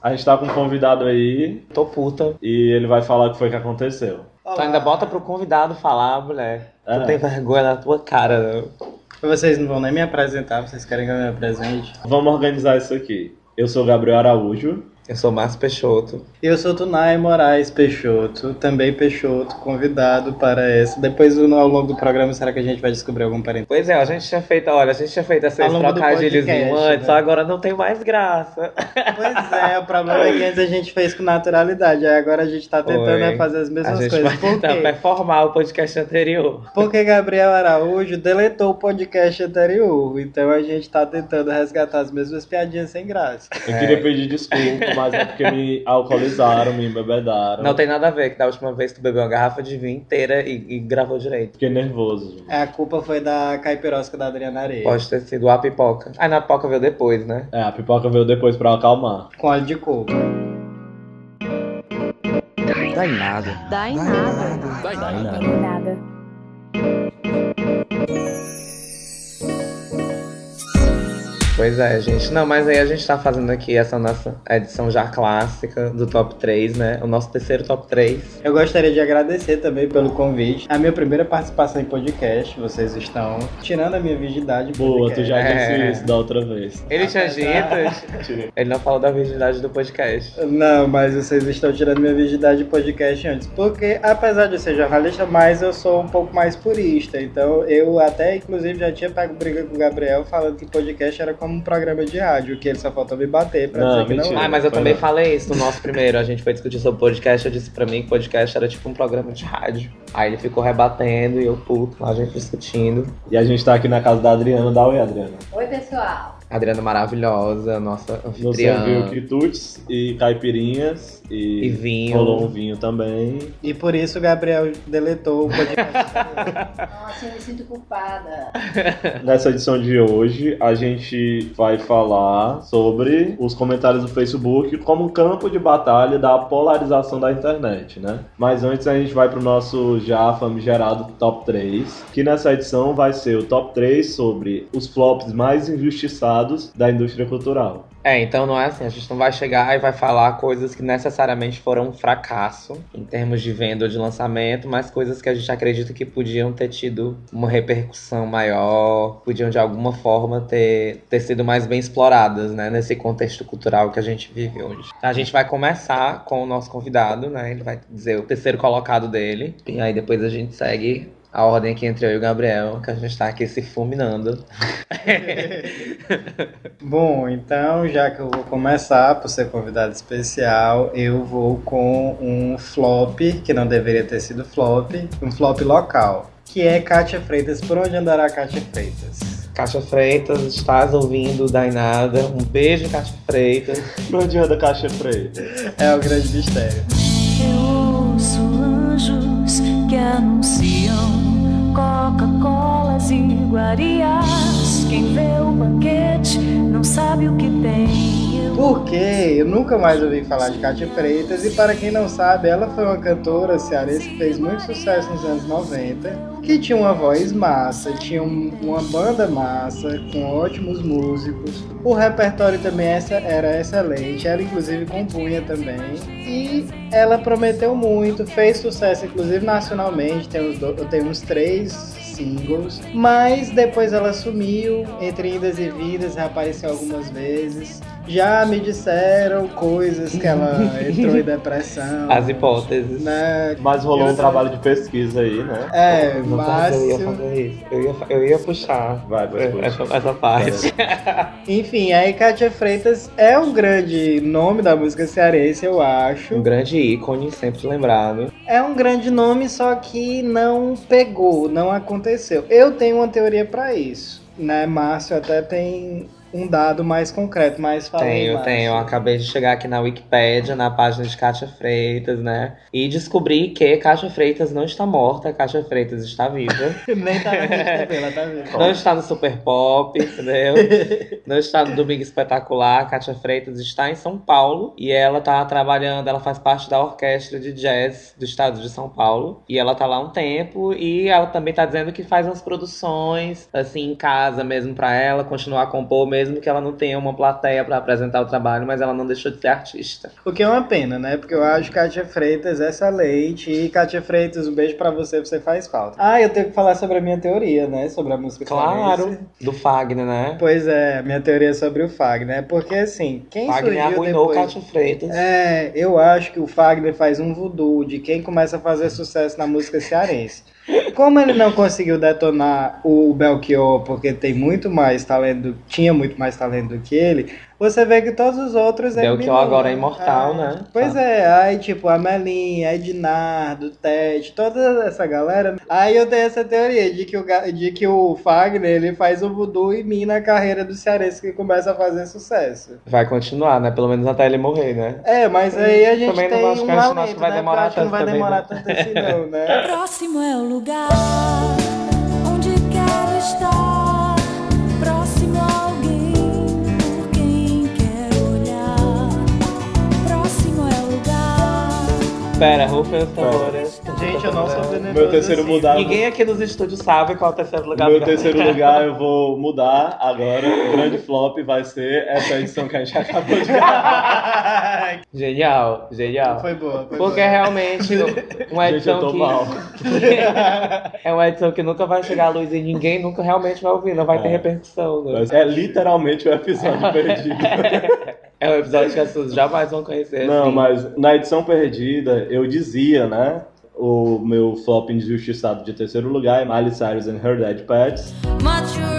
A gente tá com um convidado aí Tô puta. e ele vai falar o que foi que aconteceu. Tu ainda bota pro convidado falar, mulher. É. Tu tem vergonha na tua cara, não. Vocês não vão nem me apresentar, vocês querem que eu me apresente? Vamos organizar isso aqui. Eu sou o Gabriel Araújo. Eu sou Márcio Peixoto. Eu sou Tunai Moraes Peixoto, também Peixoto, convidado para essa. Depois, ao longo do programa, será que a gente vai descobrir algum parente? Pois é, a gente tinha feito, olha, a gente tinha feito trocadilhozinhos podcast, antes, né? agora não tem mais graça. Pois é, o problema é que antes a gente fez com naturalidade, aí agora a gente tá tentando Foi. é fazer as A mesmas gente coisas. vai Por tentar quê? performar o podcast anterior. Porque Gabriel Araújo deletou o podcast anterior, então a gente tá tentando resgatar as mesmas piadinhas sem graça. Eu É. queria pedir desculpa, mas é porque me alcoolizaram, me embebedaram. Não tem nada a ver, que da última vez tu bebeu uma garrafa de vinho inteira e, e gravou direito. Fiquei nervoso. É, a culpa foi da caipirosca da Adriana Areia. Pode ter sido a pipoca. Ah, na pipoca veio depois, né? É, a pipoca veio depois pra acalmar. Com óleo de coco. Dá em nada. Dá em nada. Dá em Dá em nada. Pois é, gente. Não, mas aí a gente tá fazendo aqui essa nossa edição já clássica do top 3, né? O nosso terceiro top 3. Eu gostaria de agradecer também pelo convite. A minha primeira participação em podcast, vocês estão tirando a minha virgindade. Boa, tu podcast. já É. disse isso da outra vez. Ele tinha dito. Ele não falou da virgindade do podcast. Não, mas vocês estão tirando minha virgindade de podcast antes. Porque, apesar de eu ser jornalista, mas eu sou um pouco mais purista. Então, eu até, inclusive, já tinha pego briga com o Gabriel falando que podcast era como um programa de rádio, que ele só faltou me bater pra Não, dizer que mentira. não Ah, mas eu também não. falei isso no nosso primeiro. A gente foi discutir sobre podcast. Eu disse pra mim que podcast era tipo um programa de rádio. Aí ele ficou rebatendo e eu puto, lá a gente discutindo. E a gente tá aqui na casa da Adriana. Dá oi, Adriana. Oi, pessoal. Adriana maravilhosa, nossa Você anfitriã. viu quitutes e caipirinhas e, E vinho. rolou um vinho também. E por isso o Gabriel deletou o podcast. Nossa, eu me sinto culpada. Nessa edição de hoje, a gente vai falar sobre os comentários do Facebook como um campo de batalha da polarização da internet, né? Mas antes a gente vai pro nosso já famigerado top 3, que nessa edição vai ser o top 3 sobre os flops mais injustiçados da indústria cultural. É, então não é assim, a gente não vai chegar e vai falar coisas que necessariamente foram um fracasso em termos de venda ou de lançamento, mas coisas que a gente acredita que podiam ter tido uma repercussão maior, podiam de alguma forma ter, ter sido mais bem exploradas, né, nesse contexto cultural que a gente vive hoje. A gente vai começar com o nosso convidado, né, ele vai dizer o terceiro colocado dele, e aí depois a gente segue a ordem aqui entre eu e o Gabriel, que a gente tá aqui se fulminando. Bom, então, já que eu vou começar, por ser convidado especial, eu vou com um flop, que não deveria ter sido flop, um flop local, que é Kátia Freitas. Por onde andará Kátia Freitas? Kátia Freitas, estás ouvindo Dainada? Um beijo, Kátia Freitas. Pra onde anda Caixa Preta? É o grande mistério. Eu ouço anjos que anunciam Coca-Colas e iguarias. Quem vê o banquete não sabe o que tem. Porque eu nunca mais ouvi falar de Kátia Freitas, e para quem não sabe, ela foi uma cantora cearense que fez muito sucesso nos anos 90, que tinha uma voz massa, tinha um- uma banda massa, com ótimos músicos. O repertório também era excelente, ela inclusive compunha também. E ela prometeu muito, fez sucesso inclusive nacionalmente, tem uns, tem uns três singles, mas depois ela sumiu, entre idas e vindas, reapareceu algumas vezes. Já me disseram coisas que ela entrou em depressão. As hipóteses. Né? Mas rolou um Eu- trabalho de pesquisa aí, né? É, caso, eu ia Márcio. fazer isso. Eu ia, eu ia puxar Vai, essa, essa parte. Enfim, aí Kátia Freitas é um grande nome da música cearense, eu Um acho. grande ícone, sempre lembrado. É um grande nome, só que não pegou, não aconteceu. Eu tenho uma teoria pra isso, né? Márcio até tem um dado mais concreto, mas fala aí, Tenho, Márcio. tenho. Eu acabei de chegar aqui na Wikipédia, na página de Kátia Freitas, né? E descobri que Kátia Freitas não está morta, Kátia Freitas está viva. Nem tá na TV, ela tá vendo. Não está no Super Pop, entendeu? Não está no Domingo Espetacular. Kátia Freitas está em São Paulo e ela tá trabalhando, ela faz parte da orquestra de jazz do estado de São Paulo. E ela tá lá um tempo e ela também tá dizendo que faz umas produções, assim, em casa mesmo pra ela, continuar a compor mesmo que ela não tenha uma plateia pra apresentar o trabalho, mas ela não deixou de ser artista. O que é uma pena, né? Porque eu acho Kátia Freitas essa leite. E Kátia Freitas, um beijo pra você, você faz falta. Ah, eu tenho que falar sobre a minha teoria, né? Sobre a música Claro, cearense. do Fagner, né? Pois é, minha teoria é sobre o Fagner. Porque assim, quem Fagner surgiu arruinou depois... Cátia Freitas. É, eu acho que o Fagner faz um voodoo de quem começa a fazer sucesso na música cearense. Como ele não conseguiu detonar o Belchior porque tem muito mais talento, tinha muito mais talento do que ele, você vê que todos os outros Belchior eliminou. agora é imortal, Ah, né? Pois Ah. é, aí tipo a Melinha, Ednardo, Ted, toda essa galera. Aí eu tenho essa teoria de que o, de que o Fagner ele faz o voodoo e mina a carreira do cearense que começa a fazer sucesso. Vai continuar, né? Pelo menos até ele morrer, né? É, mas aí a gente Também não tem acho que- um acho que vai né? demorar Porque eu acho que não vai também, demorar não. tanto assim não, né? Próximo é o lugar Pera, rufem os tambores. Gente, eu não sou venenoso Meu terceiro assim. mudar. Ninguém aqui nos estúdios sabe qual é o terceiro lugar. Meu terceiro lugar eu vou mudar agora. O grande flop vai ser essa edição que a gente acabou de Genial, genial. Foi boa, foi Porque boa. realmente uma Gente, eu edição tô que. mal. é uma edição que nunca vai chegar à luz e ninguém nunca realmente vai ouvir, não vai ter É. repercussão. Né? Mas É literalmente o episódio perdido. É um episódio que as pessoas jamais vão conhecer. Não, assim. mas na edição perdida eu dizia, né? O meu flop injustiçado de terceiro lugar é Miley Cyrus and Her Dead Pets. Much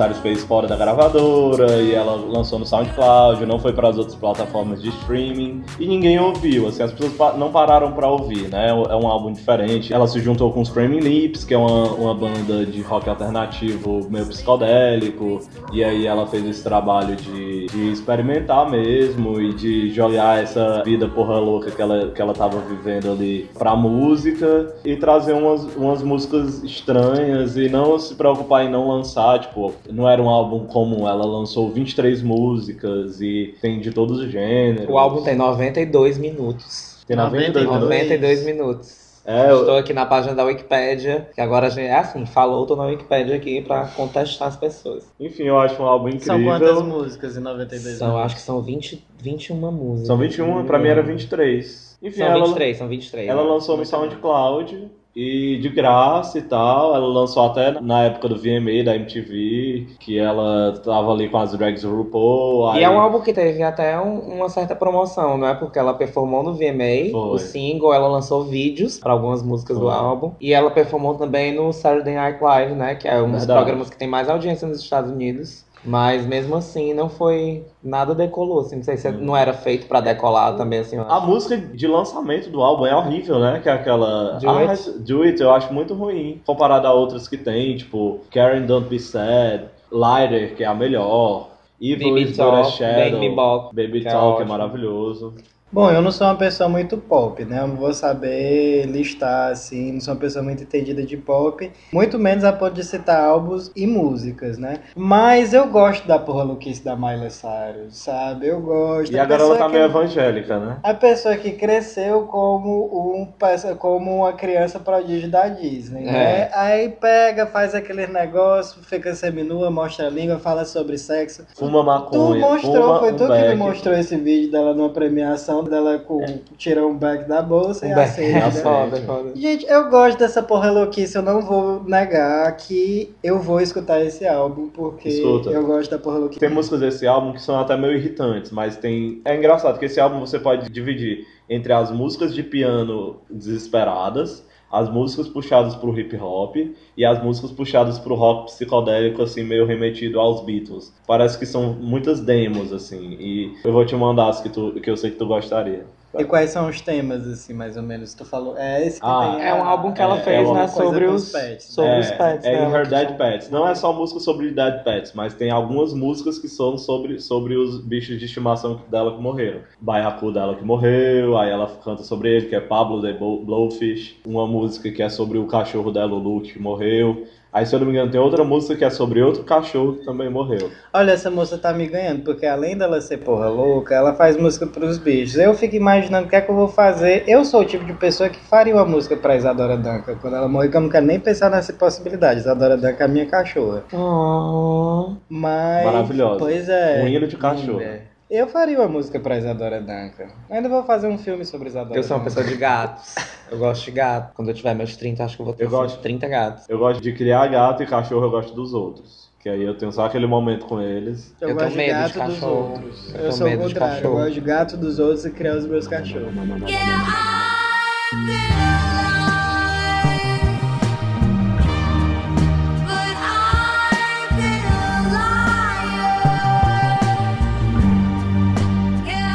a Miley Cyrus fez fora da gravadora e ela lançou no SoundCloud, não foi para as outras plataformas de streaming e ninguém ouviu, assim, as pessoas não pararam para ouvir, né? É um álbum diferente. Ela se juntou com os Screaming Lips, que é uma, uma banda de rock alternativo meio psicodélico, e aí ela fez esse trabalho de, de experimentar mesmo e de jogar essa vida porra louca que ela, que ela tava vivendo ali pra música e trazer umas, umas músicas estranhas e não se preocupar em não lançar, tipo, não era um álbum comum, ela lançou 23 músicas e tem de todos os gêneros. O álbum tem 92 minutos. tem 92 minutos. 92 minutos. É, eu- Estou aqui na página da Wikipédia, que agora a gente é assim, falou, tô na Wikipédia aqui pra contestar as pessoas. enfim, eu acho um álbum incrível. São quantas músicas em 92 São, acho que são 20, 21 músicas. São 21, pra mim era 23. Enfim, São ela, 23, são 23. ela né? lançou no SoundCloud e de graça e tal. Ela lançou até na época do VMA da MTV, que ela tava ali com as drags do RuPaul. E aí- é um álbum que teve até um- uma certa promoção, não é? Porque ela performou no VMA, Foi. o single, ela lançou vídeos pra algumas músicas do Foi. álbum. E ela performou também no Saturday Night Live, né? Que é um dos Verdade. programas que tem mais audiência nos Estados Unidos. Mas mesmo assim, não foi. Nada decolou, assim. Não sei se não era feito pra decolar também, assim. A música de lançamento do álbum é horrível, né? Que é aquela. Do ah, It. mas Do It eu acho muito ruim. Comparado a outras que tem, tipo Karen Don't Be Sad, Lighter, que é a melhor. Evil Baby is Talk, Shadow. Baby Bop, Baby que é Talk é, ótimo. maravilhoso. Bom, eu não sou uma pessoa muito pop, né? Eu não vou saber listar, assim, não sou uma pessoa muito entendida de pop, muito menos a ponto de citar álbuns e músicas, né? Mas eu gosto da porra louquice da Miley Cyrus, sabe? Eu gosto. E A agora ela tá que- meio evangélica, né? A pessoa que cresceu como, um, como uma criança prodígio da Disney, né? É. Aí pega, faz aquele negócio, fica seminua, mostra a língua, fala sobre sexo. Fuma Tu maconha. mostrou, fuma foi um tu que me mostrou esse vídeo dela numa premiação, dela com tirou um back da bolsa e Um acende. É né? foda, é foda. Gente, eu gosto dessa porra louquice, eu não vou negar que eu vou escutar esse álbum, porque Escuta. eu gosto da porra louquice. Tem músicas desse álbum que são até meio irritantes, mas tem. É engraçado que esse álbum você pode dividir entre as músicas de piano desesperadas, as músicas puxadas pro hip hop e as músicas puxadas pro rock psicodélico, assim, meio remetido aos Beatles. Parece que são muitas demos, assim, e eu vou te mandar as que, tu, que eu sei que tu gostaria. E quais são os temas, assim, mais ou menos? Tu falou. É esse que Ah, tem É um álbum que ela É, fez, é né, coisa sobre os, pets. sobre é, os pets. É né? em Her Dead Pets. Não é só música sobre Dead Pets, mas tem algumas músicas que são sobre, sobre os bichos de estimação dela que morreram. Baiacu dela que morreu, aí ela canta sobre ele, que é Pablo the Blow- Blowfish. Uma música que é sobre o cachorro dela, o Luke, que morreu. Aí, se eu não me engano, tem outra música que é sobre outro cachorro que também morreu. Olha, essa moça tá me ganhando, porque além dela ser porra louca, ela faz música pros bichos. Eu fico imaginando o que é que eu vou fazer. Eu sou o tipo de pessoa que faria uma música pra Isadora Duncan. Quando ela morrer, que eu não quero nem pensar nessa possibilidade. Isadora Duncan é a minha cachorra. Oh. Mas. Maravilhosa. Pois é. Um hino de cachorro. Linda. Eu faria uma música pra Isadora Duncan. Ainda vou fazer um filme sobre Isadora Eu sou uma Duncan. pessoa de gatos. Eu gosto de gato. Quando eu tiver meus 30, acho que eu vou ter Eu gosto. 30 gatos. Eu gosto de criar gato e cachorro eu gosto dos outros. Que aí eu tenho só aquele momento com eles. Eu, Eu gosto tenho medo de de gato dos cachorro. outros. Eu Eu, tenho sou o medo de contrário. Eu gosto de gato dos outros e criar os meus cachorros.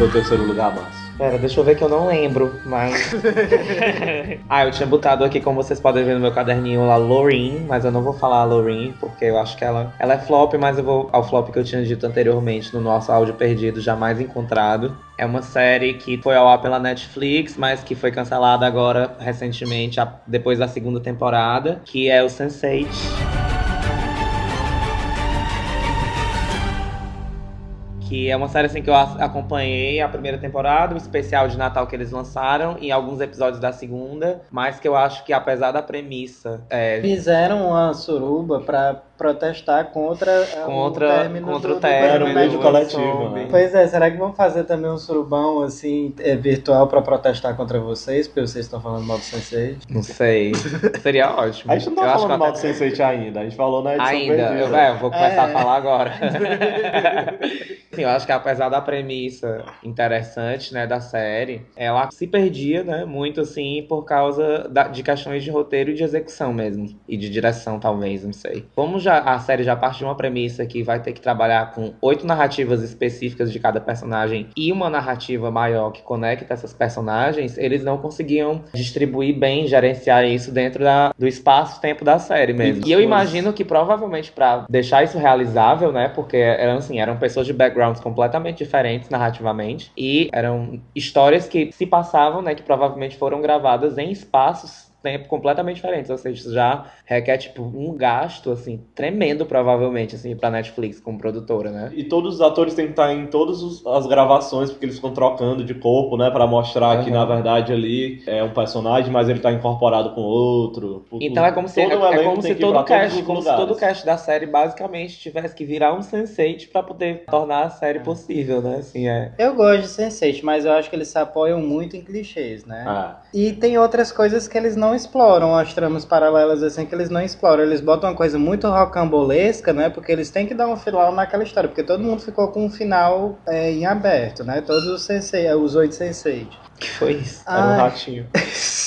Seu terceiro lugar, Márcio. Pera, deixa eu ver que eu não lembro, mas. ah, eu tinha botado aqui, como vocês podem ver no meu caderninho lá, Loreen, mas eu não vou falar a Loreen, porque eu acho que ela, ela é flop, mas eu vou ao flop que eu tinha dito anteriormente no nosso áudio perdido, jamais encontrado. É uma série que foi ao ar pela Netflix, mas que foi cancelada agora recentemente, a- depois da segunda temporada, que é o Sense8. Que é uma série assim que eu acompanhei a primeira temporada, o especial de Natal que eles lançaram e alguns episódios da segunda, mas que eu acho que apesar da premissa é, Fizeram uma suruba pra protestar contra, eh, Contra- o término contra do, o do término, um Man. coletivo, né? Pois é, será que vão fazer também um surubão assim é, virtual pra protestar contra vocês? Porque vocês estão falando mal do Sensei. não sei, seria ótimo. A gente não tá eu acho falando que mal até- do Sense8 ainda, a gente falou na edição Ainda, perdida. eu, é, eu vou começar É. a falar agora. Sim, eu acho que apesar da premissa interessante, né, da série, ela se perdia, né, muito assim, por causa da- de questões de roteiro e de execução mesmo, e de direção talvez, não sei. Como já a série já parte de uma premissa que vai ter que trabalhar com oito narrativas específicas de cada personagem e uma narrativa maior que conecta essas personagens, eles não conseguiam distribuir bem, gerenciar isso dentro da- do espaço-tempo da série mesmo. E eu imagino que provavelmente pra deixar isso realizável, né, porque eram assim, eram pessoas de backgrounds completamente diferentes narrativamente e eram histórias que se passavam, né, que provavelmente foram gravadas em espaços tempo completamente diferentes, ou seja, isso já requer tipo um gasto assim tremendo provavelmente assim para Netflix como produtora, né? E todos os atores têm que estar em todas as gravações, porque eles ficam trocando de corpo, né? Pra mostrar que, Aham. na verdade, ali é um personagem, mas ele tá incorporado com outro. Então é como se, Todo é, é como se que todo pra o cast, como se todo o cast da série basicamente tivesse que virar um Sense8 pra poder tornar a série possível, né? Assim, é. Eu gosto de Sense8, mas eu acho que eles se apoiam muito em clichês, né? Ah, E tem outras coisas que eles não exploram, as tramas paralelas assim que eles não exploram. Eles botam uma coisa muito rocambolesca, né? Porque eles têm que dar um final naquela história, porque todo mundo ficou com um final é, em aberto, né? Todos os sensei, os oito sensei. que foi isso? era um ratinho.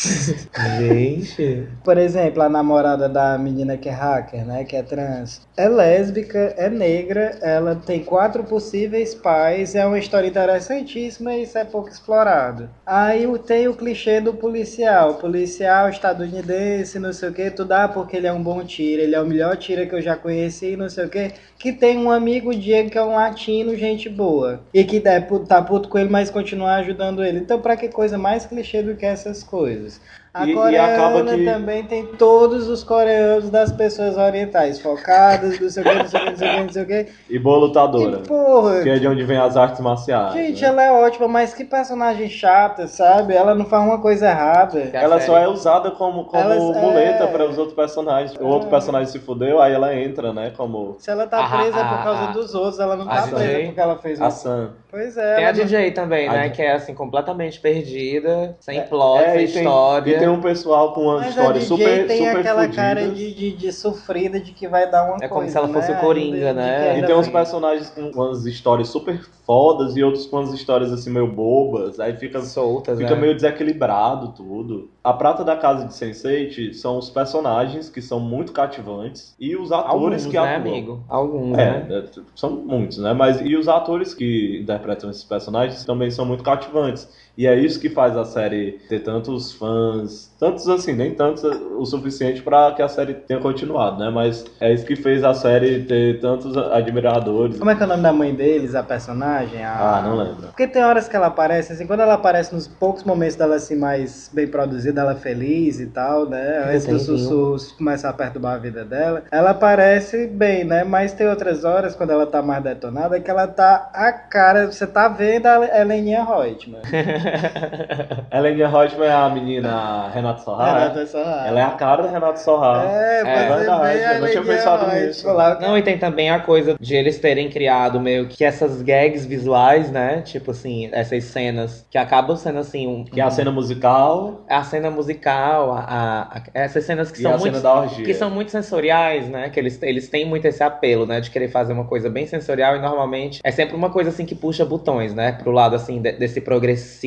Gente. Por exemplo, a namorada da menina que é hacker, né? Que é trans. É lésbica, é negra, ela tem quatro possíveis pais, é uma história interessantíssima e isso é pouco explorado. Aí tem o clichê do policial. Policial estadunidense, não sei o que, tudo ah, porque ele é um bom tira, ele é o melhor tira que eu já conheci, não sei o que. Que tem um amigo Diego que é um latino, gente boa. E que é, tá puto com ele, mas continua ajudando ele. Então, pra que coisa mais clichê do que essas coisas? is A E- e coreana acaba que- também tem todos os coreanos das pessoas orientais, focadas, não sei o que, não sei o que, não sei o que, não sei o que. E boa lutadora. Que porra! Que é de onde vem as artes marciais. Gente, né? ela é ótima, mas que personagem chata, sabe? Ela não faz uma coisa errada. Ela só é usada como, como Ela- muleta é. para os outros personagens. O outro personagem se fudeu, aí ela entra, né? Como Se ela tá Ah, presa ah, por causa ah. dos outros, ela não A tá presa DJ? porque ela fez a. Sam. Pois é. Tem a não- DJ também, A né? DJ. Que é assim, completamente perdida, sem plot, É, sem e tem, história. Tem um pessoal com uma Mas a história DJ super, tem super aquela fodida. cara de, de, de sofrida de que vai dar uma É coisa. como se ela fosse né? o Coringa, né? E tem uns personagens com umas histórias super fodas e outros com umas histórias assim meio bobas. Aí fica, soltas, fica né? meio desequilibrado tudo. A prata da casa de Sense8 são os personagens que são muito cativantes e os atores Alguns, que né, atuam. amigo? Alguns, É, né? é, são muitos, né? Mas e os atores que interpretam esses personagens também são muito cativantes. E é isso que faz a série ter tantos fãs, tantos assim, nem tantos o suficiente pra que a série tenha continuado, né? Mas é isso que fez a série ter tantos admiradores. Como é que é o nome da mãe deles, a personagem? A- Ah, não lembro. Porque tem horas que ela aparece, assim, quando ela aparece nos poucos momentos dela, assim, mais bem produzida, ela feliz e tal, né? Antes dos sussurros começar a perturbar a vida dela, ela aparece bem, né? Mas tem outras horas, quando ela tá mais detonada, que ela tá a cara, você tá vendo a Heleninha Reutemann. Helena Reutemann é a menina Renata Sorra. Renata é? Sorra. Ela é a cara da Renata Sorra. É, É verdade, eu não tinha pensado nisso. lá. Não, e tem também a coisa de eles terem criado meio que essas gags visuais, né? Tipo assim, essas cenas que acabam sendo assim. Um, Que é a cena musical a cena musical, a, a- a- essas cenas que e são a muito. cena da orgia. Que são muito sensoriais, né? Que eles, eles têm muito esse apelo, né? De querer fazer uma coisa bem sensorial e normalmente é sempre uma coisa assim que puxa botões, né? Pro lado assim de- desse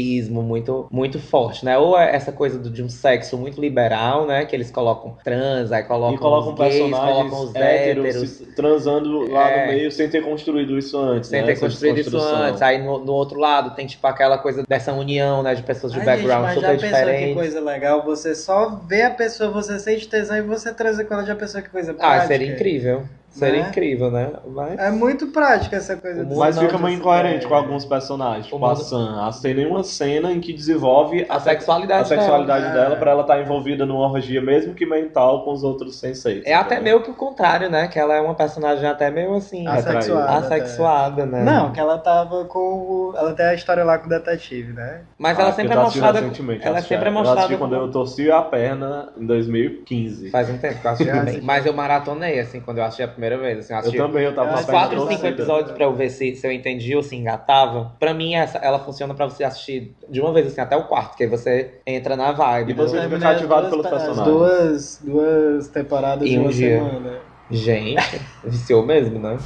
progressismo muito, muito forte, né? Ou é essa coisa do- de um sexo muito liberal, né? Que eles colocam trans, aí colocam, e colocam os gays, personagens colocam os héteros, héteros. se- transando lá É. no meio sem ter construído isso antes. Sem né? ter Essa construído isso antes. Aí no, no outro lado tem tipo aquela coisa dessa união, né? De pessoas de Ai, background gente, mas super já pensou que coisa legal? Você só vê a pessoa, você sente tesão e você transa com ela, já pensou que coisa Ah, prática? seria incrível. Seria Né? incrível, né? Mas... É muito prática essa coisa mundo Mas fica meio incoerente com alguns personagens. Tipo, O a mundo- Sam. A Sam tem nenhuma cena em que desenvolve A sexualidade a sexualidade dela. dela, É. pra ela estar envolvida numa orgia, mesmo que mental, com os outros senseis. É até meio que o contrário, né? Que ela é uma personagem até meio assim. Assexuada. assexuada, né? Não, que ela tava com. o- Ela tem a história lá com o detetive, né? Mas Ah, ela porque sempre é eu assisti mostrada. recentemente, Ela eu é sempre é Eu mostrada. assisti quando eu torci a perna em 2015. Faz um tempo que eu assisti. Mas eu maratonei, assim, quando eu assisti a primeira vez. Assim, eu também, eu tava uns assisti perna quatro, cinco torcida. episódios pra eu ver se, se eu entendi ou se engatava. Pra mim, essa, ela funciona pra você assistir de uma vez, assim, até o quarto, que aí você entra na vibe. E você né? fica cativado duas- pelos as personagens. Duas, duas temporadas Em em um uma dia. semana. Gente, viciou mesmo, né?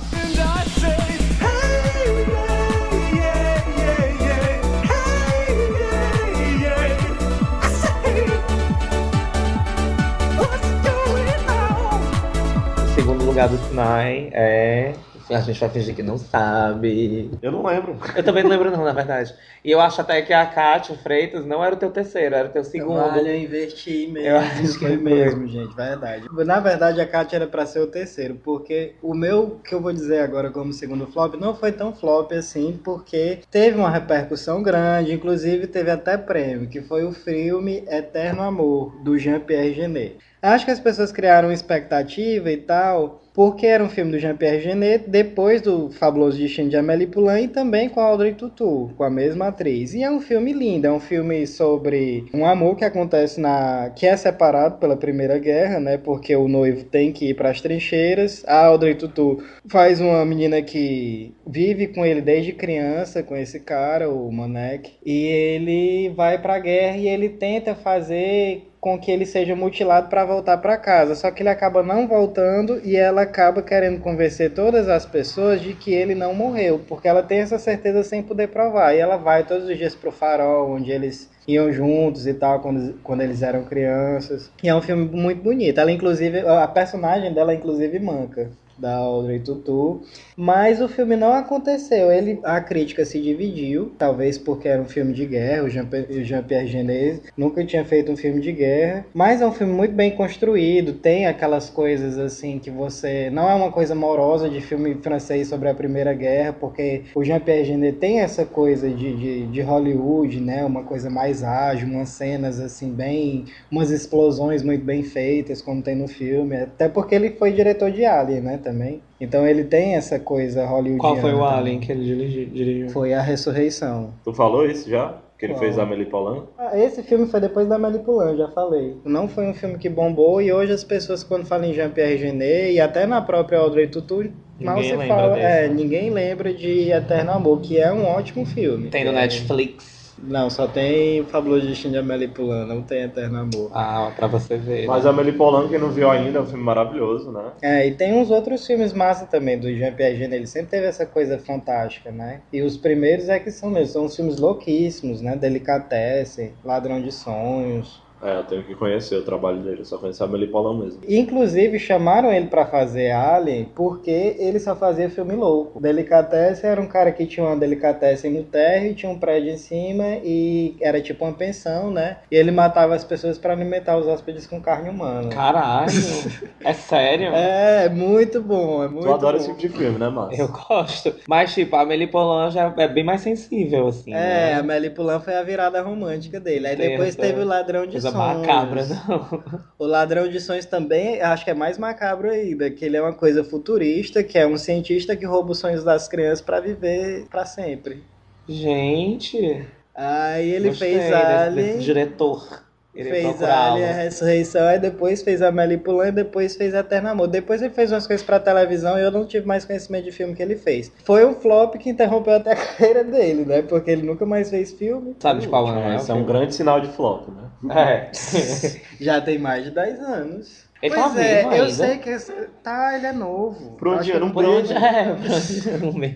Lugar do Sinai é. A gente vai fingir que não sabe. Eu não lembro. Eu também não lembro, não, na verdade. E eu acho até que a Kátia Freitas não era o teu terceiro, era o teu segundo. Eu investi mesmo. Eu acho que foi foi. mesmo, gente, verdade. Na verdade, a Kátia era pra ser o terceiro, porque o meu, que eu vou dizer agora como segundo flop, não foi tão flop assim, porque teve uma repercussão grande, inclusive teve até prêmio, que foi o filme Eterno Amor, do Jean-Pierre Genet. Acho que as pessoas criaram uma expectativa e tal, porque era um filme do Jean-Pierre Genet, depois do Fabuloso Destino de Amélie Poulain e também com a Audrey Tautou, com a mesma atriz. E é um filme lindo, é um filme sobre um amor que acontece na... que é separado pela Primeira Guerra, né, porque o noivo tem que ir para as trincheiras. A Audrey Tautou faz uma menina que vive com ele desde criança, com esse cara, o Monek, e ele vai para a guerra e ele tenta fazer com que ele seja mutilado para voltar para casa. Só que ele acaba não voltando e ela acaba querendo convencer todas as pessoas de que ele não morreu, porque ela tem essa certeza sem poder provar. E ela vai todos os dias pro farol, onde eles iam juntos e tal, quando, quando eles eram crianças. E é um filme muito bonito. Ela, inclusive, a personagem dela, inclusive, manca. Da Audrey Tautou, mas o filme não aconteceu. Ele, a crítica se dividiu, talvez porque era um filme de guerra. O Jean- Jean-Pierre Genet nunca tinha feito um filme de guerra, mas é um filme muito bem construído. Tem aquelas coisas assim que você não é uma coisa morosa de filme francês sobre a Primeira Guerra, porque o Jean-Pierre Genet tem essa coisa de, de, de Hollywood, né? Uma coisa mais ágil, umas cenas assim bem, umas explosões muito bem feitas, como tem no filme. Até porque ele foi diretor de Alien, né? Também. Então ele tem essa coisa hollywoodiana. Qual foi o também. Alien que ele dirigi- dirigiu? Foi a Ressurreição. Tu falou isso já? Que ele Qual? fez a Amélie Poulain? Ah, esse filme foi depois da Amélie Poulain, já falei. Não foi um filme que bombou e hoje as pessoas quando falam em Jean-Pierre Genet e até na própria Audrey Tautou, mal Ninguém se lembra fala, desse. é, ninguém lembra de Eterno Amor, que é um ótimo filme. Tem no É, Netflix. Não, só tem Fabuloso Destino de Amélie Poulain, não tem Eterno Amor. Ah, pra você ver. Mas a Amélie Poulain, quem não viu ainda, é um filme maravilhoso, né? É, e tem uns outros filmes massa também do Jean Piaget, ele sempre teve essa coisa fantástica, né? E os primeiros é que são mesmo, são uns filmes louquíssimos, né? Delicatessen, Ladrão de Sonhos. É, eu tenho que conhecer o trabalho dele, eu só conheci a Amélie Poulain mesmo. Inclusive, chamaram ele pra fazer Alien porque ele só fazia filme louco. Delicatessen era um cara que tinha uma delicatessen no térreo, tinha um prédio em cima e era tipo uma pensão, né? E ele matava as pessoas pra alimentar os hóspedes com carne humana. Caralho! é sério? É, muito bom, é muito Tu adora bom. esse tipo de filme, né, Márcio? Eu gosto. Mas, tipo, a Amélie Poulain já é bem mais sensível, assim. É, né? a Amélie Poulain foi a virada romântica dele. Aí Tem depois teve o Ladrão de Coisa macabra, não. O Ladrão de Sonhos também, acho que é mais macabro ainda, que ele é uma coisa futurista, que é um cientista que rouba os sonhos das crianças pra viver pra sempre. Gente, Aí ele gostei fez Alien, diretor. Fez procurá-lo. Alien, a Ressurreição, aí depois fez Amélie Poulain e depois fez Eterno Amor. Depois ele fez umas coisas pra televisão e eu não tive mais conhecimento de filme que ele fez. Foi um flop que interrompeu até a carreira dele, né? Porque ele nunca mais fez filme. Sabe de qual ano é? Esse é um grande sinal de flop, né? É. Já tem mais de 10 anos. Ele pois tá é, vivo eu ainda. sei que. esse- Tá, ele é novo. Por um dia, não onde é? Onde- um.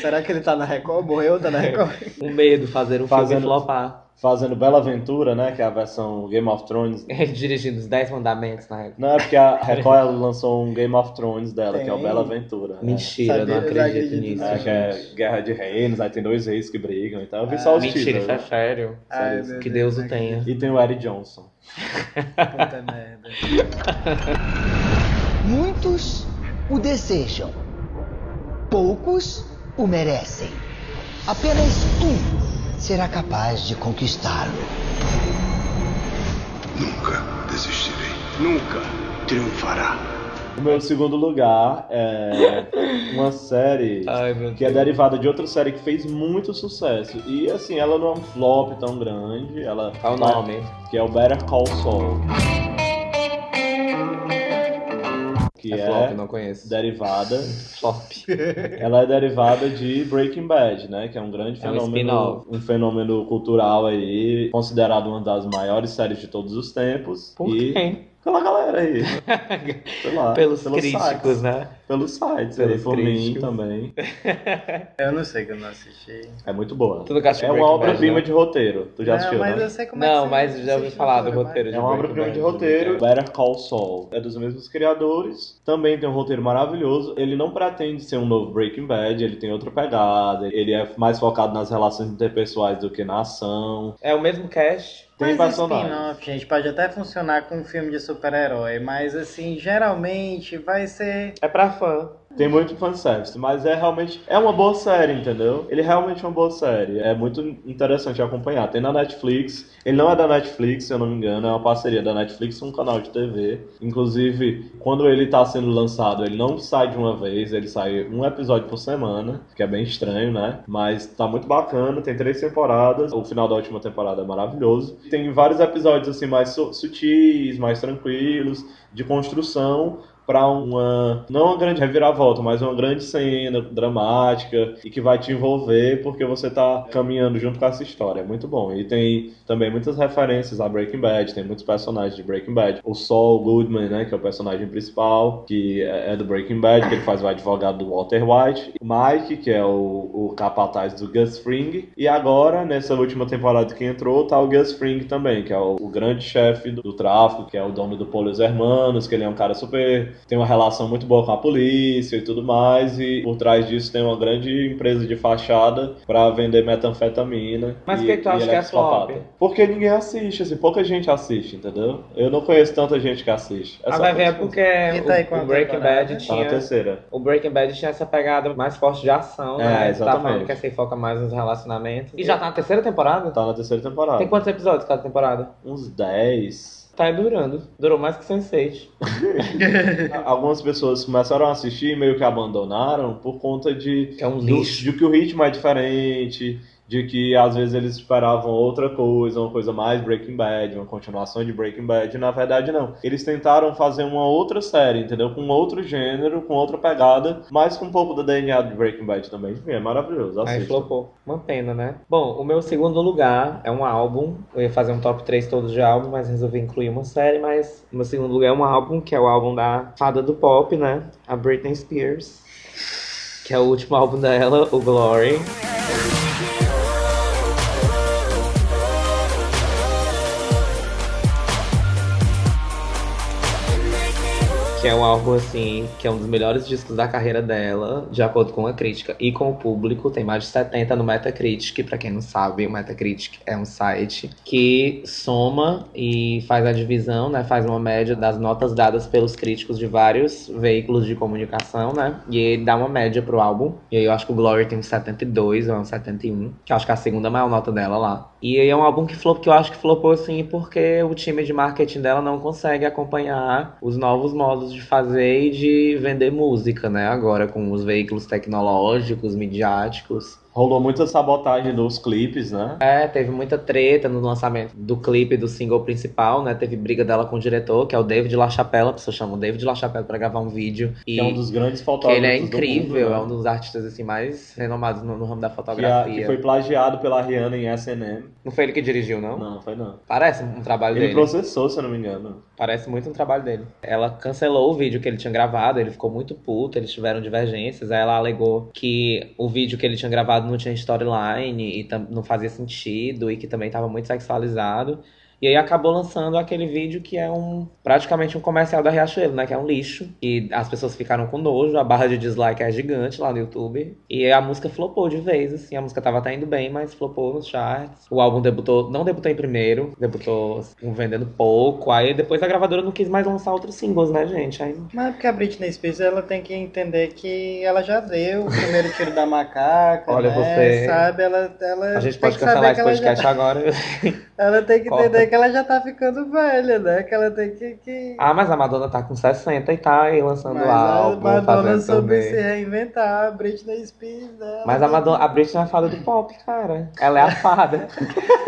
Será que ele tá na Record? Morreu, tá na Record? Um medo fazer um Fazendo- filme flopar. Fazendo Bela Aventura, né? Que é a versão Game of Thrones. Ele dirigindo os 10 mandamentos na época. Não, é porque a Record lançou um Game of Thrones dela, que é o Tem. Bela Aventura. né? Mentira, Sabia, não eu acredito acredito nisso. É, que é Guerra de Reinos, aí tem dois reis que brigam e tal. Eu vi só os Mentira, títulos. isso é né? sério. Ai, Que Deus, Deus o tenha. E tem o Eric Johnson. Puta merda. Muitos o desejam, poucos o merecem. Apenas um será capaz de conquistá-lo. Nunca desistirei. Nunca triunfará. O meu segundo lugar é uma série Ai, que é derivada de outra série que fez muito sucesso. E assim, ela não é um flop tão grande. Ela Qual o nome? Que é o Better Call Saul. Que É é, flop, não conheço. derivada. Flop. Ela é derivada de Breaking Bad, né? Que é um grande É um fenômeno, spin-off. um fenômeno cultural aí, considerado uma das maiores séries de todos os tempos. Por e quem? Pela galera aí. Sei lá, Pelos pelos críticos, sites. né? Pelos sites Pelos aí, por mim também. Eu não sei que eu não assisti. É muito boa. Assistiu É uma obra-prima Bad, de roteiro. Tu já não, assistiu, mas né? eu sei como é que Não, você- mas já ouvi falar do roteiro de É uma obra-prima de roteiro. Better Call Saul é dos mesmos criadores. Também tem um roteiro maravilhoso. Ele não pretende ser um novo Breaking Bad. Ele tem outra pegada. Ele é mais focado nas relações interpessoais do que na ação. É o mesmo cast. Tem Mas spin-off, gente, pode até funcionar com um filme de super-herói, mas assim, geralmente vai ser. É pra fã. Tem muito fanservice, mas é realmente. É uma boa série, entendeu? Ele realmente é uma boa série. É muito interessante acompanhar. Tem na Netflix. Ele não é da Netflix, se eu não me engano. É uma parceria da Netflix com um canal de TV. Inclusive, quando ele tá sendo lançado, ele não sai de uma vez. Ele sai um episódio por semana, que é bem estranho, né? Mas tá muito bacana. Tem três temporadas. O final da última temporada é maravilhoso. Tem vários episódios assim mais su- sutis, mais tranquilos, de construção para uma não uma grande reviravolta, mas uma grande cena dramática e que vai te envolver porque você tá caminhando junto com essa história. É muito bom. E tem também muitas referências a Breaking Bad, tem muitos personagens de Breaking Bad. O Saul Goodman, né, que é o personagem principal, que é é do Breaking Bad, que ele faz o advogado do Walter White. O Mike, que é o, o capataz do Gus Fring. E agora, nessa última temporada que entrou, tá o Gus Fring também, que é o, o grande chefe do, do tráfico, que é o dono do Polos Hermanos, que ele é um cara super tem uma relação muito boa com a polícia e tudo mais, e por trás disso tem uma grande empresa de fachada pra vender metanfetamina. Mas e, por que tu e acha que é flop? Porque ninguém assiste, assim, pouca gente assiste, entendeu? Eu não conheço tanta gente que assiste. Ah, só vai ver é porque E tá o, o Breaking? Bad Tá na tinha. terceira. O Breaking Bad tinha essa pegada mais forte de ação, É, né? Você tá exatamente. falando que aí foca mais nos relacionamentos. E já tá na terceira temporada? Tá na terceira temporada. Tem quantos episódios cada temporada? Uns 10. Tá durando. Durou mais que Sense8. Algumas pessoas começaram a assistir e meio que abandonaram por conta de Que é um do- lixo. de que o ritmo é diferente, de que às vezes eles esperavam outra coisa, uma coisa mais Breaking Bad, uma continuação de Breaking Bad, na verdade não. Eles tentaram fazer uma outra série, entendeu? Com outro gênero, com outra pegada, mas com um pouco do DNA de Breaking Bad também. Enfim, é maravilhoso. Aí Assista. flopou. Uma pena, né? Bom, o meu segundo lugar é um álbum. Eu ia fazer um top 3 todos de álbum, mas resolvi incluir uma série. Mas o meu segundo lugar é um álbum, que é o álbum da fada do pop, né? A Britney Spears. Que é o último álbum dela, o Glory. Que é um álbum, assim, que é um dos melhores discos da carreira dela, de acordo com a crítica e com o público. Tem mais de 70 no Metacritic. Pra quem não sabe, o Metacritic é um site que soma e faz a divisão, né? Faz uma média das notas dadas pelos críticos de vários veículos de comunicação, né? E ele dá uma média pro álbum. E aí eu acho que o Glory tem um 72 ou um 71, que eu acho que é a segunda maior nota dela lá. E aí é um álbum que, flop, que eu acho que flopou assim porque o time de marketing dela não consegue acompanhar os novos modos de fazer e de vender música, né? Agora com os veículos tecnológicos, midiáticos. Rolou muita sabotagem dos clipes, né? É, teve muita treta no lançamento do clipe do single principal, né? Teve briga dela com o diretor, que é o David LaChapelle, a pessoa chama o David LaChapelle pra gravar um vídeo. E Que é um dos grandes que fotógrafos ele é incrível, mundo, é né? um dos artistas assim mais renomados no, no ramo da que, a- fotografia. que foi plagiado pela Rihanna em S&M. Não foi ele que dirigiu, não? Não, foi não. Parece um trabalho Ele dele. processou, se eu não me engano. Parece muito um trabalho dele. Ela cancelou o vídeo que ele tinha gravado, ele ficou muito puto, eles tiveram divergências. Aí ela alegou que o vídeo que ele tinha gravado não tinha storyline e não fazia sentido e que também estava muito sexualizado. E aí acabou lançando aquele vídeo que é um praticamente um comercial da Riachuelo, né? Que é um lixo. E as pessoas ficaram com nojo, a barra de dislike é gigante lá no YouTube. E a música flopou de vez, assim. A música tava até indo bem, mas flopou nos charts. O álbum debutou, não debutou em primeiro, debutou assim, vendendo pouco. Aí depois a gravadora não quis mais lançar outros singles, né, gente? Aí Mas é porque a Britney Spears ela tem que entender que ela já deu o primeiro tiro da macaca, Olha né? você. Sabe? Ela, ela a gente pode cancelar esse ela já, podcast agora. ela tem que Corta. entender que ela já tá ficando velha, né? Que ela tem que. que... ah, mas a Madonna tá com 60 e tá aí lançando Mas álbum, a Madonna fazendo soube se reinventar, a Britney Spears, né? Mas a, Madonna, a Britney é a fada do pop, cara. Ela é a fada.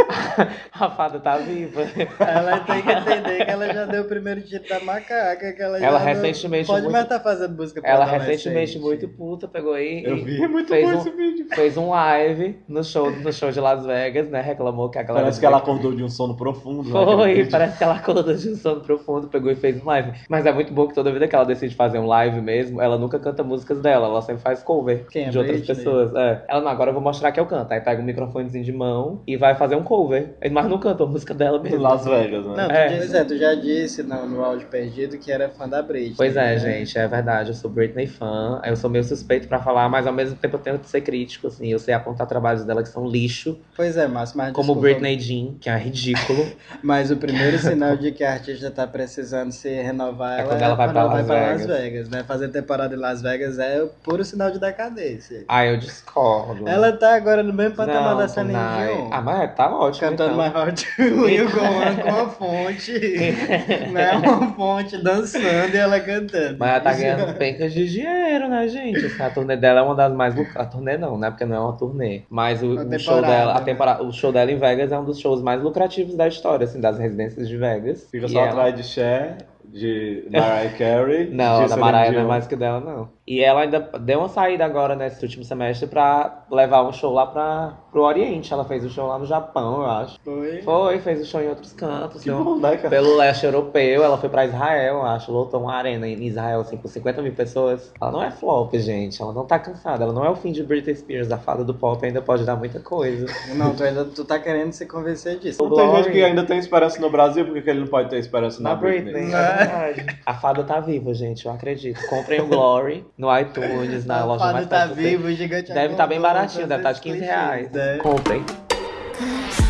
a fada tá viva. Ela tem que entender que ela já deu o primeiro tiro da macaca, que ela, Ela já recentemente não... Pode muito- mais estar fazendo música pra Ela recentemente, muito puta, pegou aí Eu e vi, é muito fez bom um- esse vídeo. fez um live no show, no show de Las Vegas, né? Reclamou que a galera. Parece que ela acordou de um sono profundo. Naquele Foi, vídeo. parece que ela acordou de um sono profundo, pegou e fez um live. Mas é muito bom que toda vida que ela decide fazer um live mesmo, ela nunca canta músicas dela, ela sempre faz cover Quem, a de outras Britney? pessoas. É. Ela não, agora eu vou mostrar que eu canto. Aí pega um microfonezinho de mão e vai fazer um cover. Mas não canta a música dela Em mesmo. Las Vegas, né? Não, tu, É. disse, é, tu já disse no, no áudio perdido que era fã da Britney. Pois é, né? gente, é verdade. Eu sou Britney fã. Eu sou meio suspeito pra falar, mas ao mesmo tempo eu tenho que ser crítico, assim. Eu sei apontar trabalhos dela que são lixo, Pois é, mas, mas como desculpa, Britney Jean, que é ridículo. Mas o primeiro sinal de que a artista tá precisando se renovar É ela quando ela vai pra Las pra Vegas. Las Vegas, né? Fazer temporada em Las Vegas é o puro sinal de decadência. ah, eu discordo. Ela tá agora no mesmo patamar não, da Celine. Dion. Ah, mas tá ótimo. Cantando então. My Heart You com, a- com a fonte, né? Uma fonte dançando e ela cantando. Mas ela tá ganhando pencas de dinheiro, né, gente? Assim, a turnê dela é uma das mais lucrativas. A turnê não, né? Porque não é uma turnê. Mas o, o show dela, a né? temporada, o show dela em Vegas é um dos shows mais lucrativos da história, assim, das residências de Vegas. Fica só ela- atrás de Cher, de Mariah Carey. Não, de da Mariah não é mais que dela, não. E ela ainda deu uma saída agora nesse último semestre pra levar um show lá pra, pro Oriente. Ela fez o show lá no Japão, eu acho. Foi. Foi, fez o show em outros cantos. Que um- bom, né, cara? Pelo leste europeu, ela foi pra Israel, eu acho. Lotou uma arena em Israel, assim, com 50 mil pessoas. Ela não é flop, gente. Ela não tá cansada. Ela não é o fim de Britney Spears. A fada do pop ainda pode dar muita coisa. Não, tu ainda tu tá querendo se convencer disso. Não tem Glory. gente que ainda tem esperança no Brasil, por que que ele não pode ter esperança na, Na Britney, Britney? é. A fada tá viva, gente. Eu acredito. Comprem o Glory no iTunes, na loja mais tá perto vivo, o gigante Deve estar bem acordou, baratinho, deve estar de 15 esses reais. Comprem.